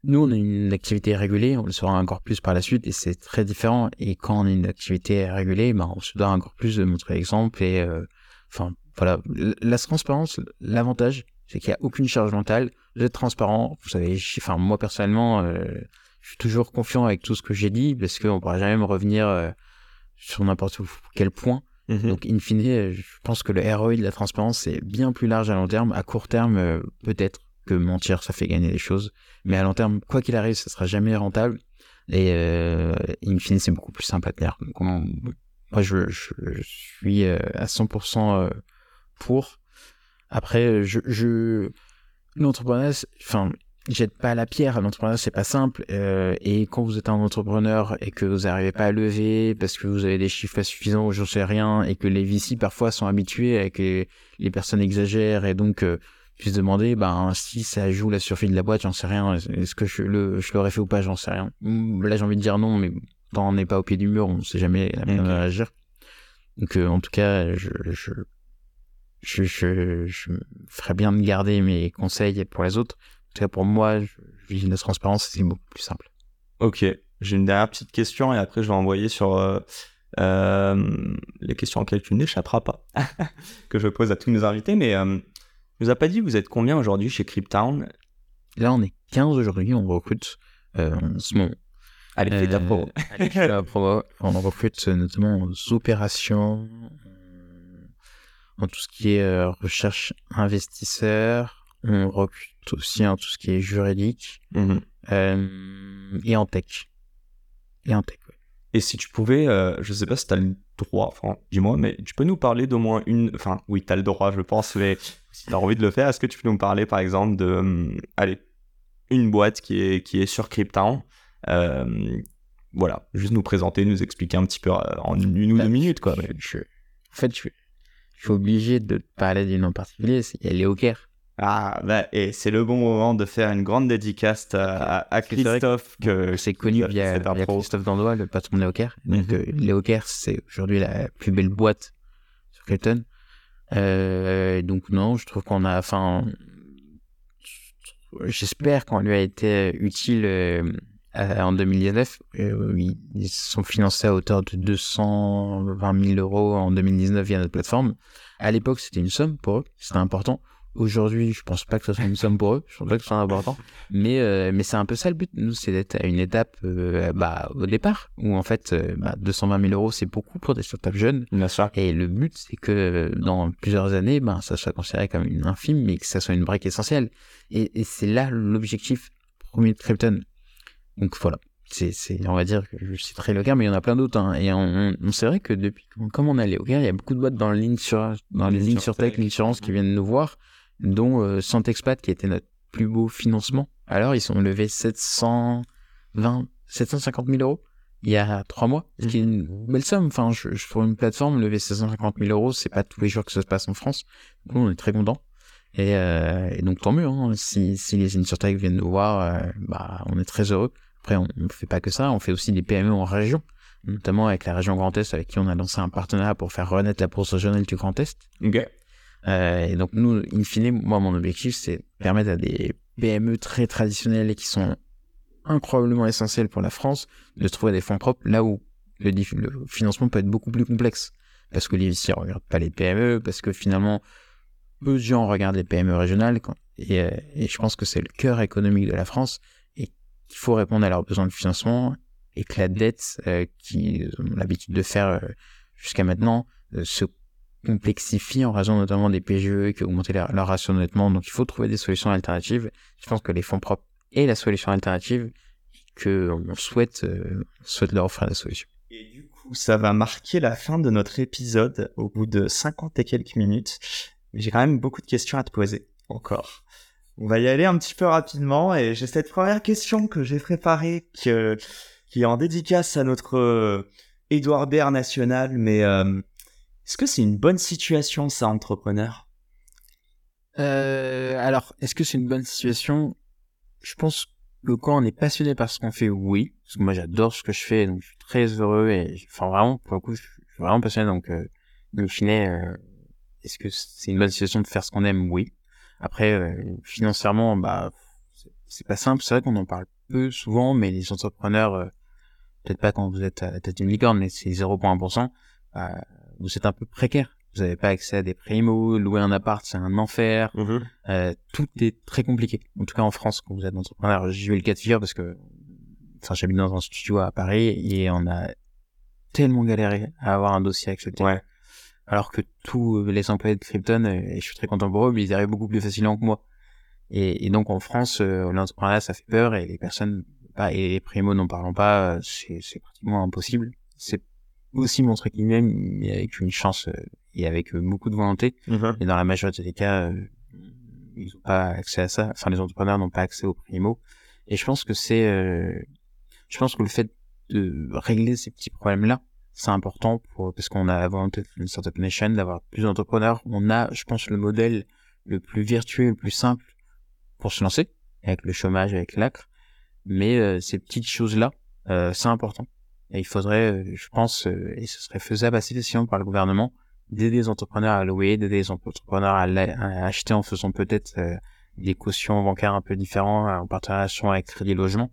Nous, on a une activité régulée, on le saura encore plus par la suite, et c'est très différent. Et quand on a une activité régulée, ben, on se doit encore plus de montrer l'exemple. Et enfin, voilà, la transparence, l'avantage, c'est qu'il n'y a aucune charge mentale. Vous êtes transparent. Vous savez, enfin, moi personnellement, euh, je suis toujours confiant avec tout ce que j'ai dit parce qu'on ne pourra jamais me revenir euh, sur n'importe quel point. Mm -hmm. Donc, in fine, je pense que le ROI de la transparence, c'est bien plus large à long terme. À court terme, euh, peut-être que mentir, ça fait gagner les choses. Mais à long terme, quoi qu'il arrive, ça sera jamais rentable. Et euh, in fine, c'est beaucoup plus simple à tenir. Donc, on, moi, je, je, je suis à 100% pour. Après, je, je... l'entrepreneuriat, enfin, jette pas la pierre. L'entrepreneuriat, c'est pas simple. Euh, et quand vous êtes un entrepreneur et que vous n'arrivez pas à lever parce que vous avez des chiffres pas suffisants ou j'en sais rien et que les VC parfois sont habitués et que les personnes exagèrent et donc euh, puissent demander, ben, si ça joue la survie de la boîte, j'en sais rien. Est-ce que je le, je l'aurais fait ou pas, j'en sais rien. Là, j'ai envie de dire non, mais tant on n'est pas au pied du mur, on sait jamais la manière okay. de réagir. Donc, euh, en tout cas, je, je je, je, je ferais bien de garder mes conseils pour les autres. Cas, pour moi, je, je la transparence, c'est beaucoup plus simple. Ok. J'ai une dernière petite question et après, je vais envoyer sur euh, euh, les questions auxquelles tu n'échapperas pas, [laughs] que je pose à tous nos invités. Mais euh, tu nous as pas dit, vous êtes combien aujourd'hui chez Cryptown? Là, on est 15 aujourd'hui, on recrute euh, en ce moment. Allez, fais ta promo. [laughs] Allez, fais ta promo. On recrute notamment aux opérations, en tout ce qui est euh, recherche investisseur, on recrute aussi en tout ce qui est juridique -hmm. euh, et en tech. Et en tech, ouais. Et si tu pouvais, euh, je sais pas si tu as le droit, enfin, dis-moi, mais tu peux nous parler d'au moins une, enfin, oui, tu as le droit, je pense, mais si tu as envie de le faire, est-ce que tu peux nous parler, par exemple, de, euh, allez, une boîte qui est, qui est sur Cryptown voilà, juste nous présenter, nous expliquer un petit peu en une ou deux minutes, quoi. Je, je, en fait, je, je suis obligé de te parler d'une en particulier, c'est Léo Kerr. Ah, bah, et c'est le bon moment de faire une grande dédicace à, à Christophe. que c'est connu via, via Christophe Dandois, le patron de Léo Donc, mm -hmm. c'est aujourd'hui la plus belle boîte sur Clayton. Euh, donc, non, je trouve qu'on a, enfin, j'espère qu'on lui a été utile euh, en 2019. Euh, ils sont financés à hauteur de 220 000 euros en 2019 via notre plateforme. À l'époque, c'était une somme pour eux, c'était important. Aujourd'hui, je pense pas que ce soit une somme pour eux, je pense pas que ce soit important, mais euh, mais c'est un peu ça le but. Nous, c'est d'être à une étape euh, bah, au départ où en fait euh, bah, 220 000 euros c'est beaucoup pour des startups jeunes. Bien sûr. Et le but c'est que dans plusieurs années, bah, ça soit considéré comme une infime, mais que ça soit une brique essentielle. Et, et c'est là l'objectif premier de Krypton. Donc voilà. C'est, c'est, on va dire que je citerai le cas, mais il y en a plein d'autres. Hein. Et on, on, c'est vrai que depuis, comme on allait au il y a beaucoup de boîtes dans, ligne sur, dans les lignes sur tech, l'insurance qui viennent nous voir dont euh, Santexpat qui était notre plus beau financement. Alors ils sont levés 720, 750 000 euros il y a trois mois, ce qui est une belle somme. Enfin, je, je pour une plateforme, lever 750 000 euros, c'est pas tous les jours que ça se passe en France. Donc, on est très content. Et, euh, et, donc tant mieux. Hein. Si, si les InsurTech viennent nous voir, euh, bah, on est très heureux. Après, on ne fait pas que ça, on fait aussi des PME en région, notamment avec la région Grand Est, avec qui on a lancé un partenariat pour faire renaître la bourse régionale du Grand Est. Okay. Euh, et donc nous, in fine, moi mon objectif c'est permettre à des PME très traditionnelles et qui sont incroyablement essentielles pour la France de trouver des fonds propres là où le, financement peut être beaucoup plus complexe. Parce que les ne regardent pas les PME, parce que finalement peu de gens regardent les PME régionales et, euh, et je pense que c'est le cœur économique de la France et qu'il faut répondre à leurs besoins de financement et que la dette euh, qui ont l'habitude de faire jusqu'à maintenant se complexifie en raison notamment des PGE qui augmentent leur, leur ratio nettement. Donc il faut trouver des solutions alternatives. Je pense que les fonds propres est la solution alternative que on souhaite, euh, souhaite leur offrir la solution. Et du coup, ça va marquer la fin de notre épisode au bout de 50 et quelques minutes. J'ai quand même beaucoup de questions à te poser encore. On va y aller un petit peu rapidement et j'ai cette première question que j'ai préparée qui est en dédicace à notre euh, Edouard Baird national, mais euh, est-ce que c'est une bonne situation, ça, entrepreneur? Euh, Alors, est-ce que c'est une bonne situation? Je pense que quand on est passionné par ce qu'on fait, oui. Parce que moi, j'adore ce que je fais, donc je suis très heureux et, enfin, vraiment, pour le coup, je suis vraiment passionné. Donc, euh, in fine, euh, est-ce que c'est une bonne situation de faire ce qu'on aime? Oui. Après, euh, financièrement, bah, c'est pas simple. C'est vrai qu'on en parle peu souvent, mais les entrepreneurs, peut-être pas quand vous êtes à la tête d'une licorne, mais c'est 0,1%. Euh, vous êtes un peu précaire. Vous n'avez pas accès à des primos, louer un appart, c'est un enfer. Mmh. Euh, tout est très compliqué. En tout cas, en France, quand vous êtes entrepreneur, j'ai eu le cas de figure parce que, enfin, j'habite dans un studio à Paris et on a tellement galéré à avoir un dossier accepté. Ouais. Alors que tous les employés de Krypton, et je suis très content pour eux, mais ils arrivent beaucoup plus facilement que moi. Et, et donc, en France, euh, l'entrepreneuriat, ça fait peur et les personnes, bah, et les primos n'en parlons pas, c'est pratiquement impossible. C'est aussi montrer qu'il même mais avec une chance euh, et avec euh, beaucoup de volonté. Mmh. Et dans la majorité des cas, euh, ils n'ont pas accès à ça. Enfin, les entrepreneurs n'ont pas accès aux primo. Et je pense que c'est, je pense que le fait de régler ces petits problèmes-là, c'est important pour parce qu'on a la volonté d'une startup nation d'avoir plus d'entrepreneurs. On a, je pense, le modèle le plus vertueux, le plus simple pour se lancer avec le chômage, avec l'acre. Mais ces petites choses-là, c'est important. Et il faudrait, euh, je pense, euh, et ce serait faisable assez facilement par le gouvernement, d'aider les entrepreneurs à louer, d'aider les entrepreneurs à, acheter en faisant peut-être euh, des cautions bancaires un peu différentes en partenariat avec Crédit Logement.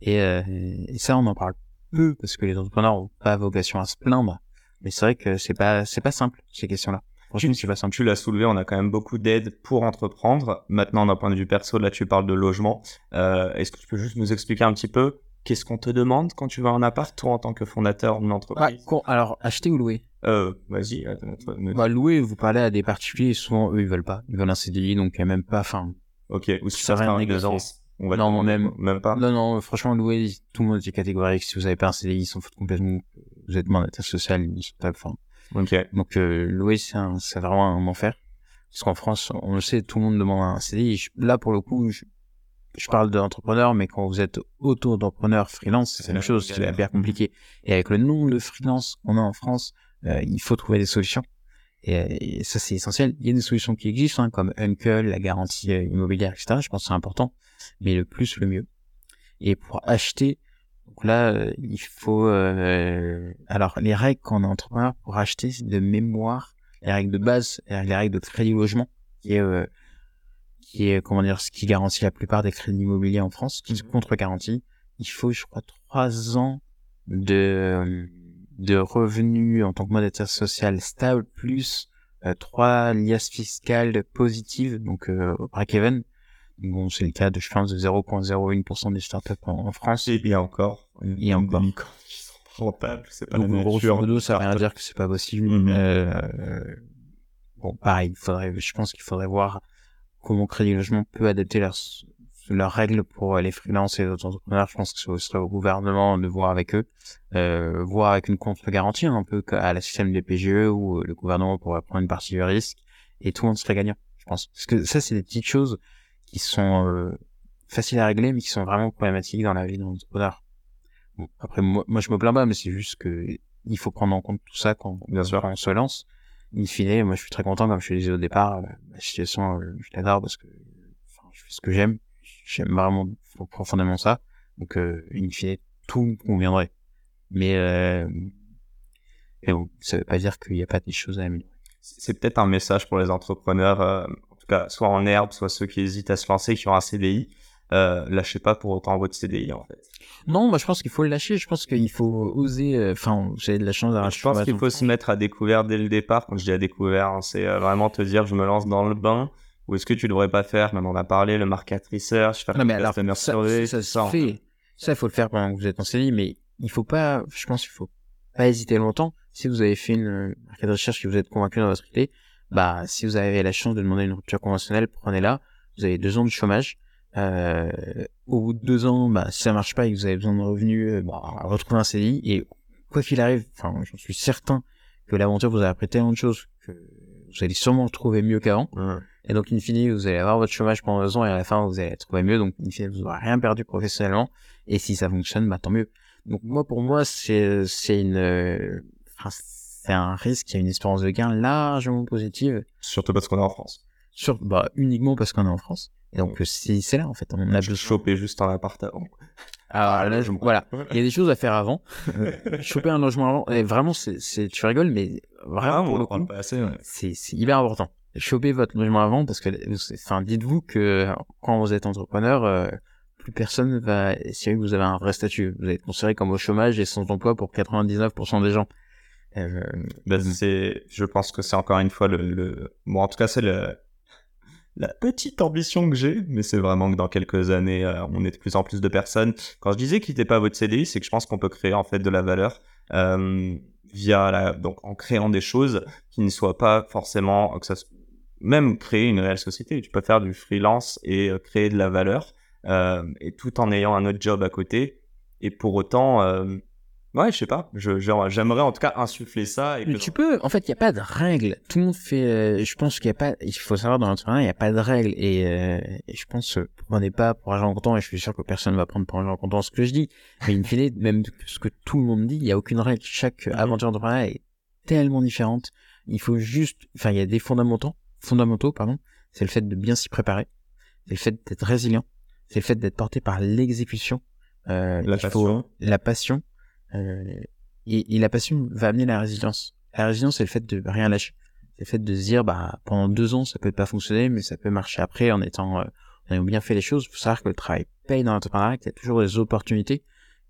Et, et, ça, on en parle peu parce que les entrepreneurs n'ont pas vocation à se plaindre. Mais c'est vrai que c'est pas c'est pas simple ces questions-là. Franchement, tu, pas simple. Tu l'as soulevé, on a quand même beaucoup d'aide pour entreprendre. Maintenant, d'un point de vue perso, là, tu parles de logement. Euh, Est-ce que tu peux juste nous expliquer un petit peu Qu'est-ce qu'on te demande quand tu vas en appart, toi, en tant que fondateur d'une entreprise Alors, acheter ou louer? Euh, Vas-y. Bah, louer, vous parlez à des particuliers, souvent, eux, ils veulent pas. Ils veulent un CDI, donc il a même pas... Enfin, ok. Ou si ça rien négocier. On va non, même, même pas. Non, non, franchement, louer, tout le monde est catégorique. Si vous avez pas un CDI, ils s'en foutent complètement. Vous êtes mandataire social, ils sont pas enfin. Ok. Donc, euh, louer, c'est vraiment un enfer. Parce qu'en France, on le sait, tout le monde demande un CDI. Là, pour le coup, je, je parle d'entrepreneur, mais quand vous êtes auto-entrepreneur freelance, c'est la même chose, c'est bien compliqué. Et avec le nombre de freelance qu'on a en France, euh, il faut trouver des solutions. Et, ça, c'est essentiel. Il y a des solutions qui existent, hein, comme Uncle, la garantie euh, immobilière, etc. Je pense que c'est important, mais le plus, le mieux. Et pour acheter, donc là, euh, il faut... Euh, alors, les règles qu'on a entrepreneur pour acheter de mémoire, les règles de base, les règles de crédit logement, qui est, euh, qui est, comment dire, ce qui garantit la plupart des crédits immobiliers en France, qui mhm. contre-garantie. Il faut, je crois, trois ans de de revenus en tant que modérateur social stable plus euh, trois liasses fiscales positives, donc euh, break-even. Bon, c'est le cas de, je pense, de 0,01% des startups en, en France. Et bien encore. Et encore. Rentables, c'est pas donc, la grosso modo, ça veut rien dire que c'est pas possible. Mm-hmm. euh, bon, pareil, faudrait, je pense qu'il faudrait voir comment Crédit Logement peut adapter leurs règles pour les freelances et les autres entrepreneurs. Je pense que ce serait au gouvernement de voir avec eux, euh, voir avec une contre-garantie, un peu à la système des PGE où le gouvernement pourrait prendre une partie du risque et tout le monde serait gagnant, je pense. Parce que ça, c'est des petites choses qui sont euh, faciles à régler, mais qui sont vraiment problématiques dans la vie d'un entrepreneur. Bon, après, moi, moi, je me plains pas, mais c'est juste que il faut prendre en compte tout ça quand, bien sûr, on se lance. In fine, moi, je suis très content, comme je te disais au départ, la situation, je l'adore parce que enfin, je fais ce que j'aime J'aime vraiment profondément ça. Donc, euh, in fine, tout me conviendrait. Mais, euh, mais bon, ça veut pas dire qu'il n'y a pas des choses à améliorer. C'est peut-être un message pour les entrepreneurs, euh, en tout cas, soit en herbe, soit ceux qui hésitent à se lancer, qui ont un CDI. Euh, lâchez pas pour autant votre CDI en fait. Non, moi je pense qu'il faut le lâcher. Je pense qu'il faut oser. Euh, enfin, j'ai de la chance d'avoir. Je pense qu'il faut se mettre à découvert dès le départ. Quand je dis à découvert, hein, c'est euh, vraiment te dire je me lance dans le bain. Ou est-ce que tu devrais pas faire, même on a parlé, le market research, faire non, mais alors, ça, ça, ça, ça, fait. Ça, il faut le faire pendant que vous êtes en CDI, mais il faut pas, je pense qu'il faut pas hésiter longtemps. Si vous avez fait une market recherche que vous êtes convaincu dans votre idée, bah, si vous avez la chance de demander une rupture conventionnelle, prenez-la. Vous avez deux ans de chômage. Euh, au bout de deux ans, bah, si ça marche pas et que vous avez besoin de revenus, euh, bah, retrouvez un CDI. Et quoi qu'il arrive, enfin, j'en suis certain que l'aventure vous a appris tellement de choses que vous allez sûrement trouver mieux qu'avant. Et donc, in fine, vous allez avoir votre chômage pendant deux ans et à la fin, vous allez trouver mieux. Donc, in fine, vous n'aurez rien perdu professionnellement. Et si ça fonctionne, bah, tant mieux. Donc, moi, pour moi, c'est, c'est une, euh, c'est un risque, il y a une espérance de gain largement positive. Surtout parce qu'on est en France. Sur, bah, uniquement parce qu'on est en France. Et donc, c'est, c'est là, en fait. On a besoin. Choper juste un appart avant. Alors là, je... voilà. Il y a des choses à faire avant. [laughs] Choper un logement avant. Et vraiment, c'est, c'est, tu rigoles, mais vraiment, ah, ouais. c'est, hyper important choper votre logement avant parce que, enfin, dites-vous que quand vous êtes entrepreneur, euh, plus personne va que vous avez un vrai statut. Vous êtes considéré comme au chômage et sans emploi pour 99% des gens. Euh, ben, c'est, je pense que c'est encore une fois le, le... bon, en tout cas, c'est le, la petite ambition que j'ai, mais c'est vraiment que dans quelques années, euh, on est de plus en plus de personnes. Quand je disais quittez pas votre CDI, c'est que je pense qu'on peut créer en fait de la valeur. Euh, via la, donc en créant des choses qui ne soient pas forcément que ça même créer une réelle société. Tu peux faire du freelance et euh, créer de la valeur, euh, et tout en ayant un autre job à côté. Et pour autant, ouais, je sais pas, j'aimerais en tout cas insuffler ça. Et que... Tu peux, en fait, il n'y a pas de règles. Tout le monde fait, euh, je pense qu'il n'y a pas, il faut savoir dans l'entrepreneuriat, il n'y a pas de règles. Et, euh, et je pense, prenez pas pour argent comptant, et je suis sûr que personne ne va prendre pour argent comptant ce que je dis. Mais in fine, [laughs] même ce que tout le monde dit, il n'y a aucune règle. Chaque aventure entrepreneuriale est tellement différente. Il faut juste, enfin, il y a des fondamentaux fondamentaux, pardon, c'est le fait de bien s'y préparer, c'est le fait d'être résilient, c'est le fait d'être porté par l'exécution, euh, la, passion. la passion, euh, et, et, la passion va amener la résilience. La résilience, c'est le fait de rien lâcher. C'est le fait de se dire, bah, pendant deux ans, ça peut pas fonctionner, mais ça peut marcher après en étant, euh, en ayant bien fait les choses. Il faut savoir que le travail paye dans l'entrepreneuriat, qu'il y a toujours des opportunités,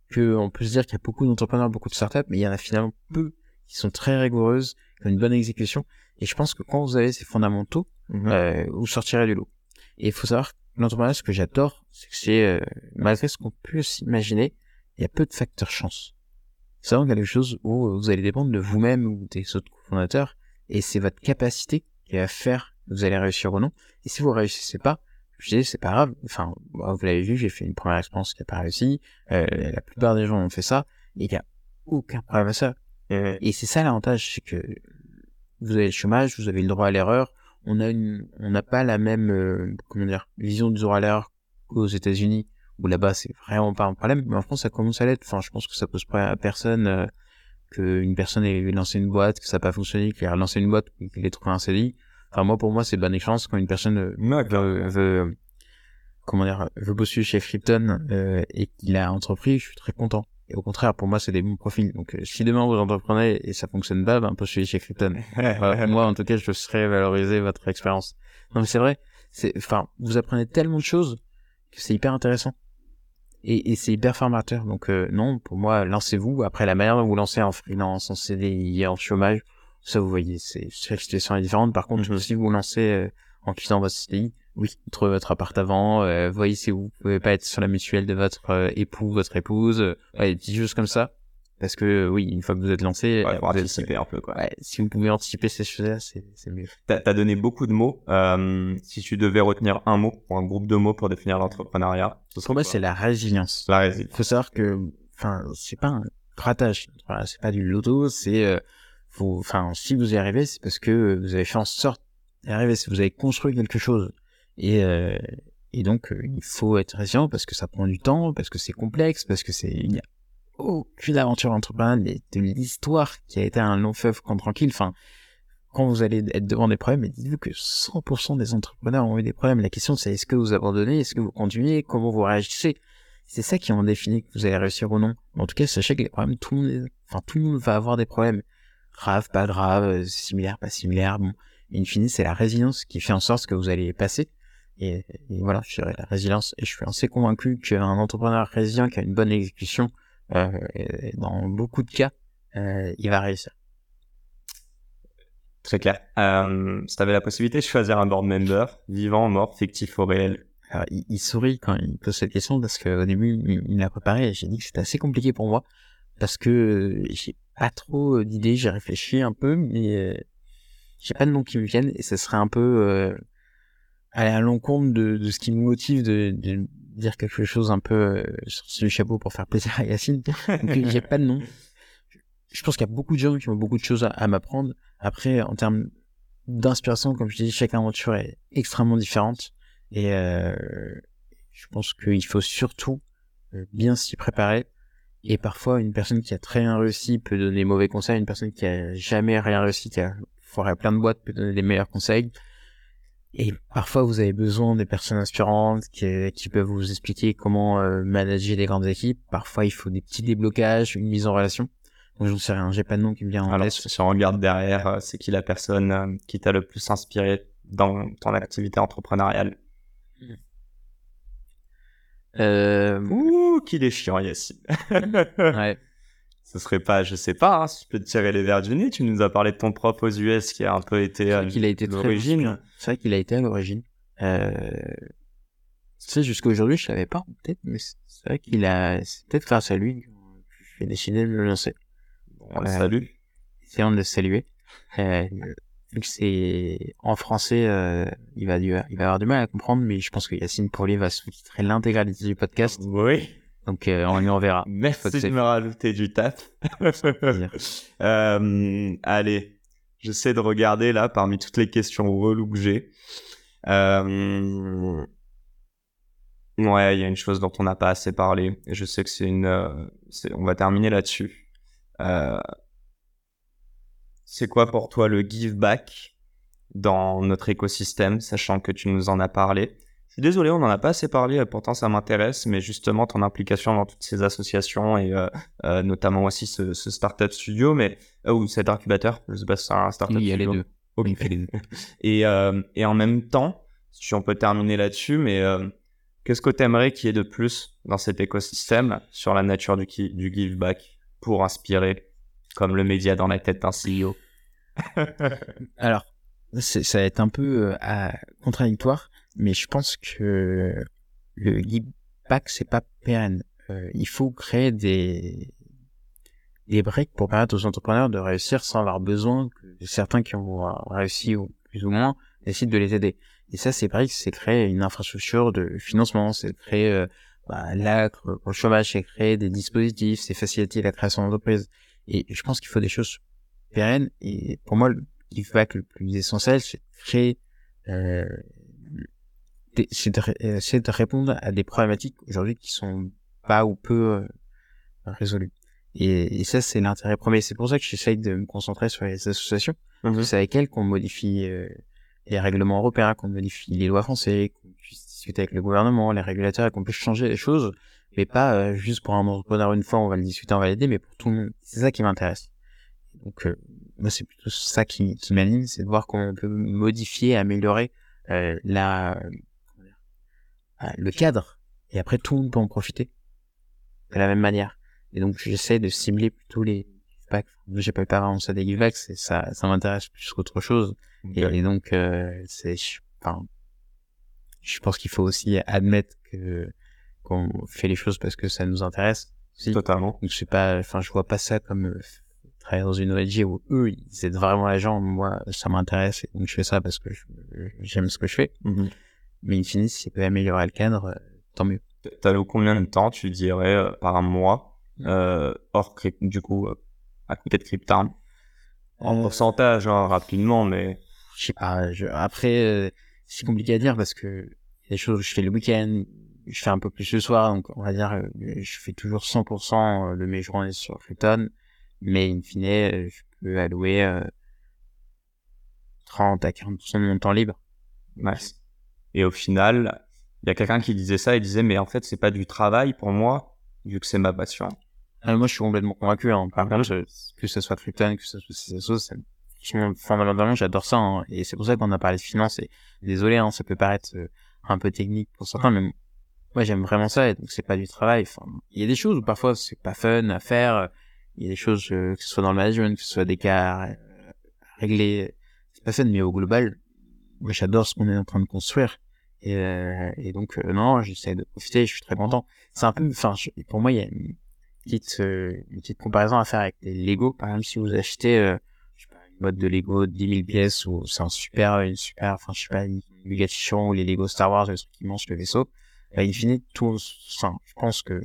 que on peut se dire qu'il y a beaucoup d'entrepreneurs, beaucoup de startups, mais il y en a finalement peu qui sont très rigoureuses, qui ont une bonne exécution, et je pense que quand vous avez ces fondamentaux, mhm. euh, vous sortirez du lot. Et il faut savoir, l'entrepreneuriat, ce que j'adore, c'est que c'est, euh, malgré ce qu'on peut s'imaginer, il y a peu de facteurs chance. C'est vraiment quelque chose où vous allez dépendre de vous-même ou des autres fondateurs, et c'est votre capacité qui va faire que vous allez réussir ou non. Et si vous réussissez pas, je dis, c'est pas grave. Enfin, vous l'avez vu, j'ai fait une première expérience qui a pas réussi. Euh, la plupart des gens ont fait ça, et il y a aucun problème à ça. Et c'est ça l'avantage, c'est que vous avez le chômage, vous avez le droit à l'erreur. On a une, on n'a pas la même, euh, comment dire, vision du droit à l'erreur qu'aux États-Unis, où là-bas c'est vraiment pas un problème. Mais en France, ça commence à l'être. Enfin, je pense que ça pose pas à personne euh, qu'une personne ait lancé une boîte, que ça n'a pas fonctionné, qu'il a relancé une boîte, qu'il ait trouvé un CDI. Enfin, moi, pour moi, c'est bonne chance quand une personne euh, veut, veut, comment dire, veut bosser chez Krypton euh, et qu'il a entrepris, je suis très content. Et au contraire, pour moi, c'est des bons profils. Donc, euh, si demain vous entreprenez et ça fonctionne pas, ben, postulez chez Krypton. [laughs] moi, en tout cas, je serais valoriser votre expérience. Non, mais c'est vrai. C'est, enfin, vous apprenez tellement de choses que c'est hyper intéressant. Et, et c'est hyper formateur. Donc, euh, non, pour moi, lancez-vous. Après, la manière dont vous lancez en freelance, en CDI, en chômage, ça, vous voyez, c'est, chaque situation est différente. Par contre, si vous lancez euh, en quittant votre CDI, oui, trouvez votre appart avant, euh, voyez si vous pouvez pas être sur la mutuelle de votre euh, époux, votre épouse, euh, ouais, des petites choses comme ça. Parce que oui, une fois que vous êtes lancé, ouais, vous anticiper un peu quoi. Ouais, si vous pouvez anticiper ces choses-là, c'est c'est mieux. T'as as donné beaucoup de mots. Euh, si tu devais retenir un mot ou un groupe de mots pour définir l'entrepreneuriat, pour moi c'est la résilience. La résilience. Faut savoir que, enfin, c'est pas un grattage, voilà, c'est pas du loto, c'est, euh, faut, enfin, si vous y arrivez, c'est parce que vous avez fait en sorte d'y arriver, si vous avez construit quelque chose. Et, euh, et donc, euh, il faut être résilient parce que ça prend du temps, parce que c'est complexe, parce que c'est, il n'y a aucune aventure entrepreneuriale de l'histoire qui a été un long fleuve comme tranquille. Enfin, quand vous allez être devant des problèmes, dites-vous que 100% des entrepreneurs ont eu des problèmes. La question, c'est est-ce que vous abandonnez, est-ce que vous continuez, comment vous réagissez? C'est ça qui en définit que vous allez réussir ou non. En tout cas, sachez que les problèmes, tout le monde, enfin, tout le monde va avoir des problèmes. Grave, pas grave, euh, similaire, pas similaire. Bon, in fine, c'est la résilience qui fait en sorte que vous allez passer. Et, voilà, je dirais la résilience. Et je suis assez convaincu qu'un entrepreneur résilient qui a une bonne exécution, euh, dans beaucoup de cas, euh, il va réussir. Très clair. Euh, si tu avais la possibilité de choisir un board member, vivant, mort, fictif ou réel? Alors, il, sourit quand il pose cette question parce qu'au début, il, l'a préparé et j'ai dit que c'était assez compliqué pour moi parce que j'ai pas trop d'idées, j'ai réfléchi un peu, mais euh, j'ai pas de nom qui me viennent et ce serait un peu euh, aller à l'encontre de, de, ce qui me motive de, de dire quelque chose un peu euh, sur le chapeau pour faire plaisir à Yacine. Donc j'ai pas de nom. Je pense qu'il y a beaucoup de gens qui ont beaucoup de choses à, m'apprendre. Après, en termes d'inspiration, comme je dis, chaque aventure est extrêmement différente. Et euh, je pense qu'il faut surtout euh, bien s'y préparer. Et parfois, une personne qui a très bien réussi peut donner des mauvais conseils. Une personne qui a jamais rien réussi, qui a foiré plein de boîtes, peut donner des meilleurs conseils. Et parfois, vous avez besoin des personnes inspirantes qui, qui peuvent vous expliquer comment euh, manager des grandes équipes. Parfois, il faut des petits déblocages, une mise en relation. Donc, j'en sais rien, j'ai pas de nom qui me vient en tête. Si on regarde derrière, euh, c'est qui la personne euh, qui t'a le plus inspiré dans ton activité entrepreneuriale? Euh... Ouh, qu'il est chiant, Yacine. [laughs] ouais ce serait pas, je sais pas, hein, si tu peux te tirer les verres du nez. Tu nous as parlé de ton prof aux US qui a un peu été à qu'il a été l'origine. C'est vrai qu'il a été à l'origine. Euh... Tu sais, jusqu'à aujourd'hui, je savais pas, peut-être, mais c'est vrai qu'il a, c'est peut-être grâce à lui que j'ai décidé de le lancer. On le salue. Essayons de le saluer. Euh, c'est en français, euh, il va il va avoir du mal à comprendre, mais je pense que Yacine pour lui va sous-titrer l'intégralité du podcast. Oui. Donc euh, on y enverra. [laughs] Merci de me rajouter du taf. [laughs] euh, allez, j'essaie de regarder là parmi toutes les questions reloues que j'ai. Euh... Ouais, il y a une chose dont on n'a pas assez parlé. Et je sais que c'est une. Euh, on va terminer là-dessus. C'est quoi pour toi le give back dans notre écosystème, sachant que tu nous en as parlé? Désolé, on n'en a pas assez parlé, pourtant ça m'intéresse, mais justement ton implication dans toutes ces associations et euh, euh, notamment aussi ce, ce startup studio, mais euh, ou cet incubateur, je sais pas si c'est un startup studio. Il y a les deux. Okay. Il fait les deux. Et, euh, et en même temps, si on peut terminer là-dessus, mais euh, qu'est-ce que tu aimerais qu'il y ait de plus dans cet écosystème sur la nature du, du give back pour inspirer comme le média dans la tête d'un CEO [laughs] Alors, ça va être un peu contradictoire mais je pense que le give back c'est pas pérenne. Euh, il faut créer des des briques pour permettre aux entrepreneurs de réussir sans avoir besoin que certains qui ont réussi ou plus ou moins décident de les aider. Et ça, c'est briques, c'est créer une infrastructure de financement, c'est créer euh, bah, l'acre pour le chômage, c'est créer des dispositifs, c'est faciliter la création d'entreprises. Et je pense qu'il faut des choses pérennes. Et pour moi, le give back le plus essentiel, c'est créer euh, c'est de, de, répondre à des problématiques aujourd'hui qui sont pas ou peu euh, résolues. Et, ça, c'est l'intérêt premier. C'est pour ça que j'essaye de me concentrer sur les associations. Mhm. C'est avec elles qu'on modifie euh, les règlements européens, qu'on modifie les lois françaises, qu'on puisse discuter avec le gouvernement, les régulateurs, et qu'on puisse changer les choses, mais pas euh, juste pour un entrepreneur une fois, on va le discuter, on va l'aider, mais pour tout le monde. C'est ça qui m'intéresse. Donc, euh, moi, c'est plutôt ça qui, qui m'anime, c'est de voir comment on peut modifier, améliorer euh, la, euh, le cadre, et après tout le monde peut en profiter de la même manière. Et donc, j'essaie de cibler plutôt les packs. J'ai pas eu vraiment ça des givebacks, et ça, ça m'intéresse plus qu'autre chose. Et, et, donc, euh, c'est, enfin, je pense qu'il faut aussi admettre que qu'on fait les choses parce que ça nous intéresse. Aussi. Totalement. Donc, je sais pas, enfin, je vois pas ça comme euh, travailler dans une ONG où eux, ils aident vraiment les gens. Moi, ça m'intéresse et donc je fais ça parce que j'aime ce que je fais. Mhm. Mais in fine, si ça peut améliorer le cadre, euh, tant mieux. T'as combien de temps, tu dirais, euh, par un mois, euh, hors du coup, euh, à côté de Cryptarn En pourcentage, hein, rapidement, mais. Je sais pas. Je... Après, euh, c'est compliqué à dire parce que y a des choses où je fais le week-end, je fais un peu plus le soir, donc on va dire, je fais toujours 100% de mes journées sur Krypton, mais in fine, je peux allouer euh, 30 à 40% de mon temps libre. Nice. Et au final, il y a quelqu'un qui disait ça, il disait, mais en fait, c'est pas du travail pour moi, vu que c'est ma passion. Ah, moi, je suis complètement convaincu. Hein. Par contre, que ce soit Krypton, que ce soit CSO, c'est fondamentalement, j'adore ça. Hein. Et c'est pour ça qu'on a parlé de finance. Et désolé, hein, ça peut paraître euh, un peu technique pour certains, mais moi, j'aime vraiment ça. Et donc, c'est pas du travail. Enfin, il y a des choses où parfois c'est pas fun à faire. Il y a des choses, euh, que ce soit dans le management, que ce soit des cas euh, à régler. C'est pas fun, mais au global, moi, j'adore ce qu'on est en train de construire. Et, euh, et donc, euh, non, j'essaie de profiter, je suis très content. C'est un peu, enfin, pour moi, il y a une petite, euh, une petite comparaison à faire avec les Lego. Par exemple, si vous achetez, euh, je sais pas, une boîte de Lego de 10 000 pièces ou c'est un super, une super, enfin, je sais pas, une fichon ou les Lego Star Wars, le truc immense, le vaisseau, bah, in fine, tout, enfin, je pense que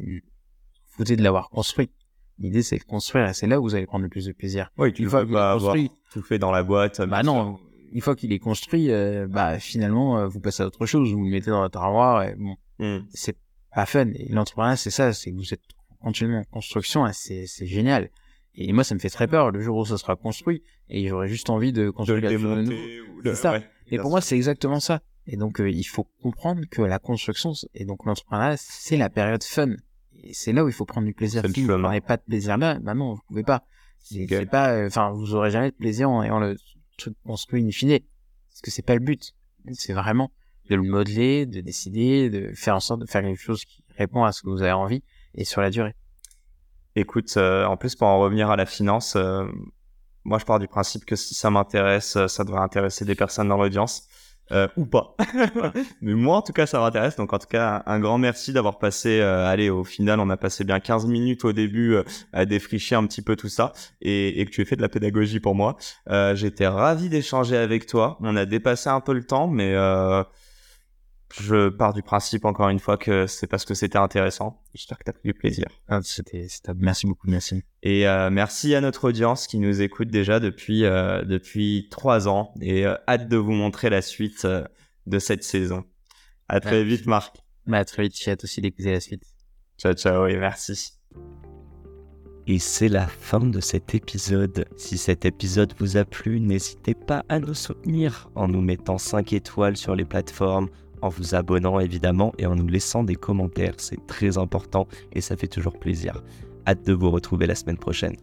vous de l'avoir construit. L'idée, c'est de construire et c'est là où vous allez prendre le plus de plaisir. Oui, tu vas bah, construit, tout fait dans la boîte. Bah non, une fois qu'il est construit, euh, bah finalement euh, vous passez à autre chose, vous le mettez dans votre armoire et bon, mm. c'est pas fun. Et l'entrepreneuriat c'est ça, c'est que vous êtes continuellement en construction et c'est c'est génial. Et moi ça me fait très peur le jour où ça sera construit et j'aurais juste envie de construire de quelque chose de nouveau. C'est ça. Ouais, et pour moi c'est exactement ça. Et donc euh, il faut comprendre que la construction et donc l'entrepreneuriat c'est la période fun. Et c'est là où il faut prendre du plaisir. Si vous n'avez pas de plaisir là, bah non vous pouvez pas. C'est okay. pas, enfin vous aurez jamais de plaisir en ayant le truc construit in fine. Parce que c'est pas le but. C'est vraiment de le modeler, de décider, de faire en sorte de faire quelque chose qui répond à ce que vous avez envie et sur la durée. Écoute, euh, en plus pour en revenir à la finance, euh, moi je pars du principe que si ça m'intéresse, ça devrait intéresser des personnes dans l'audience. Euh, ou pas. [laughs] Mais moi, en tout cas, ça m'intéresse. Donc, en tout cas, un grand merci d'avoir passé. Euh, allez, au final, on a passé bien 15 minutes au début euh, à défricher un petit peu tout ça et, et, que tu aies fait de la pédagogie pour moi. J'étais ravi d'échanger avec toi. On a dépassé un peu le temps, mais je pars du principe encore une fois que c'est parce que c'était intéressant. J'espère que tu as pris du plaisir. Ah, c'était, merci beaucoup, merci. Et euh, merci à notre audience qui nous écoute déjà depuis euh, depuis trois ans et euh, hâte de vous montrer la suite euh, de cette saison. À très ouais. vite, Marc. Bah, à très vite, j'ai hâte aussi d'écouter la suite. Ciao, ciao et merci. Et c'est la fin de cet épisode. Si cet épisode vous a plu, n'hésitez pas à nous soutenir en nous mettant 5 étoiles sur les plateformes, en vous abonnant évidemment et en nous laissant des commentaires. C'est très important et ça fait toujours plaisir. Hâte de vous retrouver la semaine prochaine.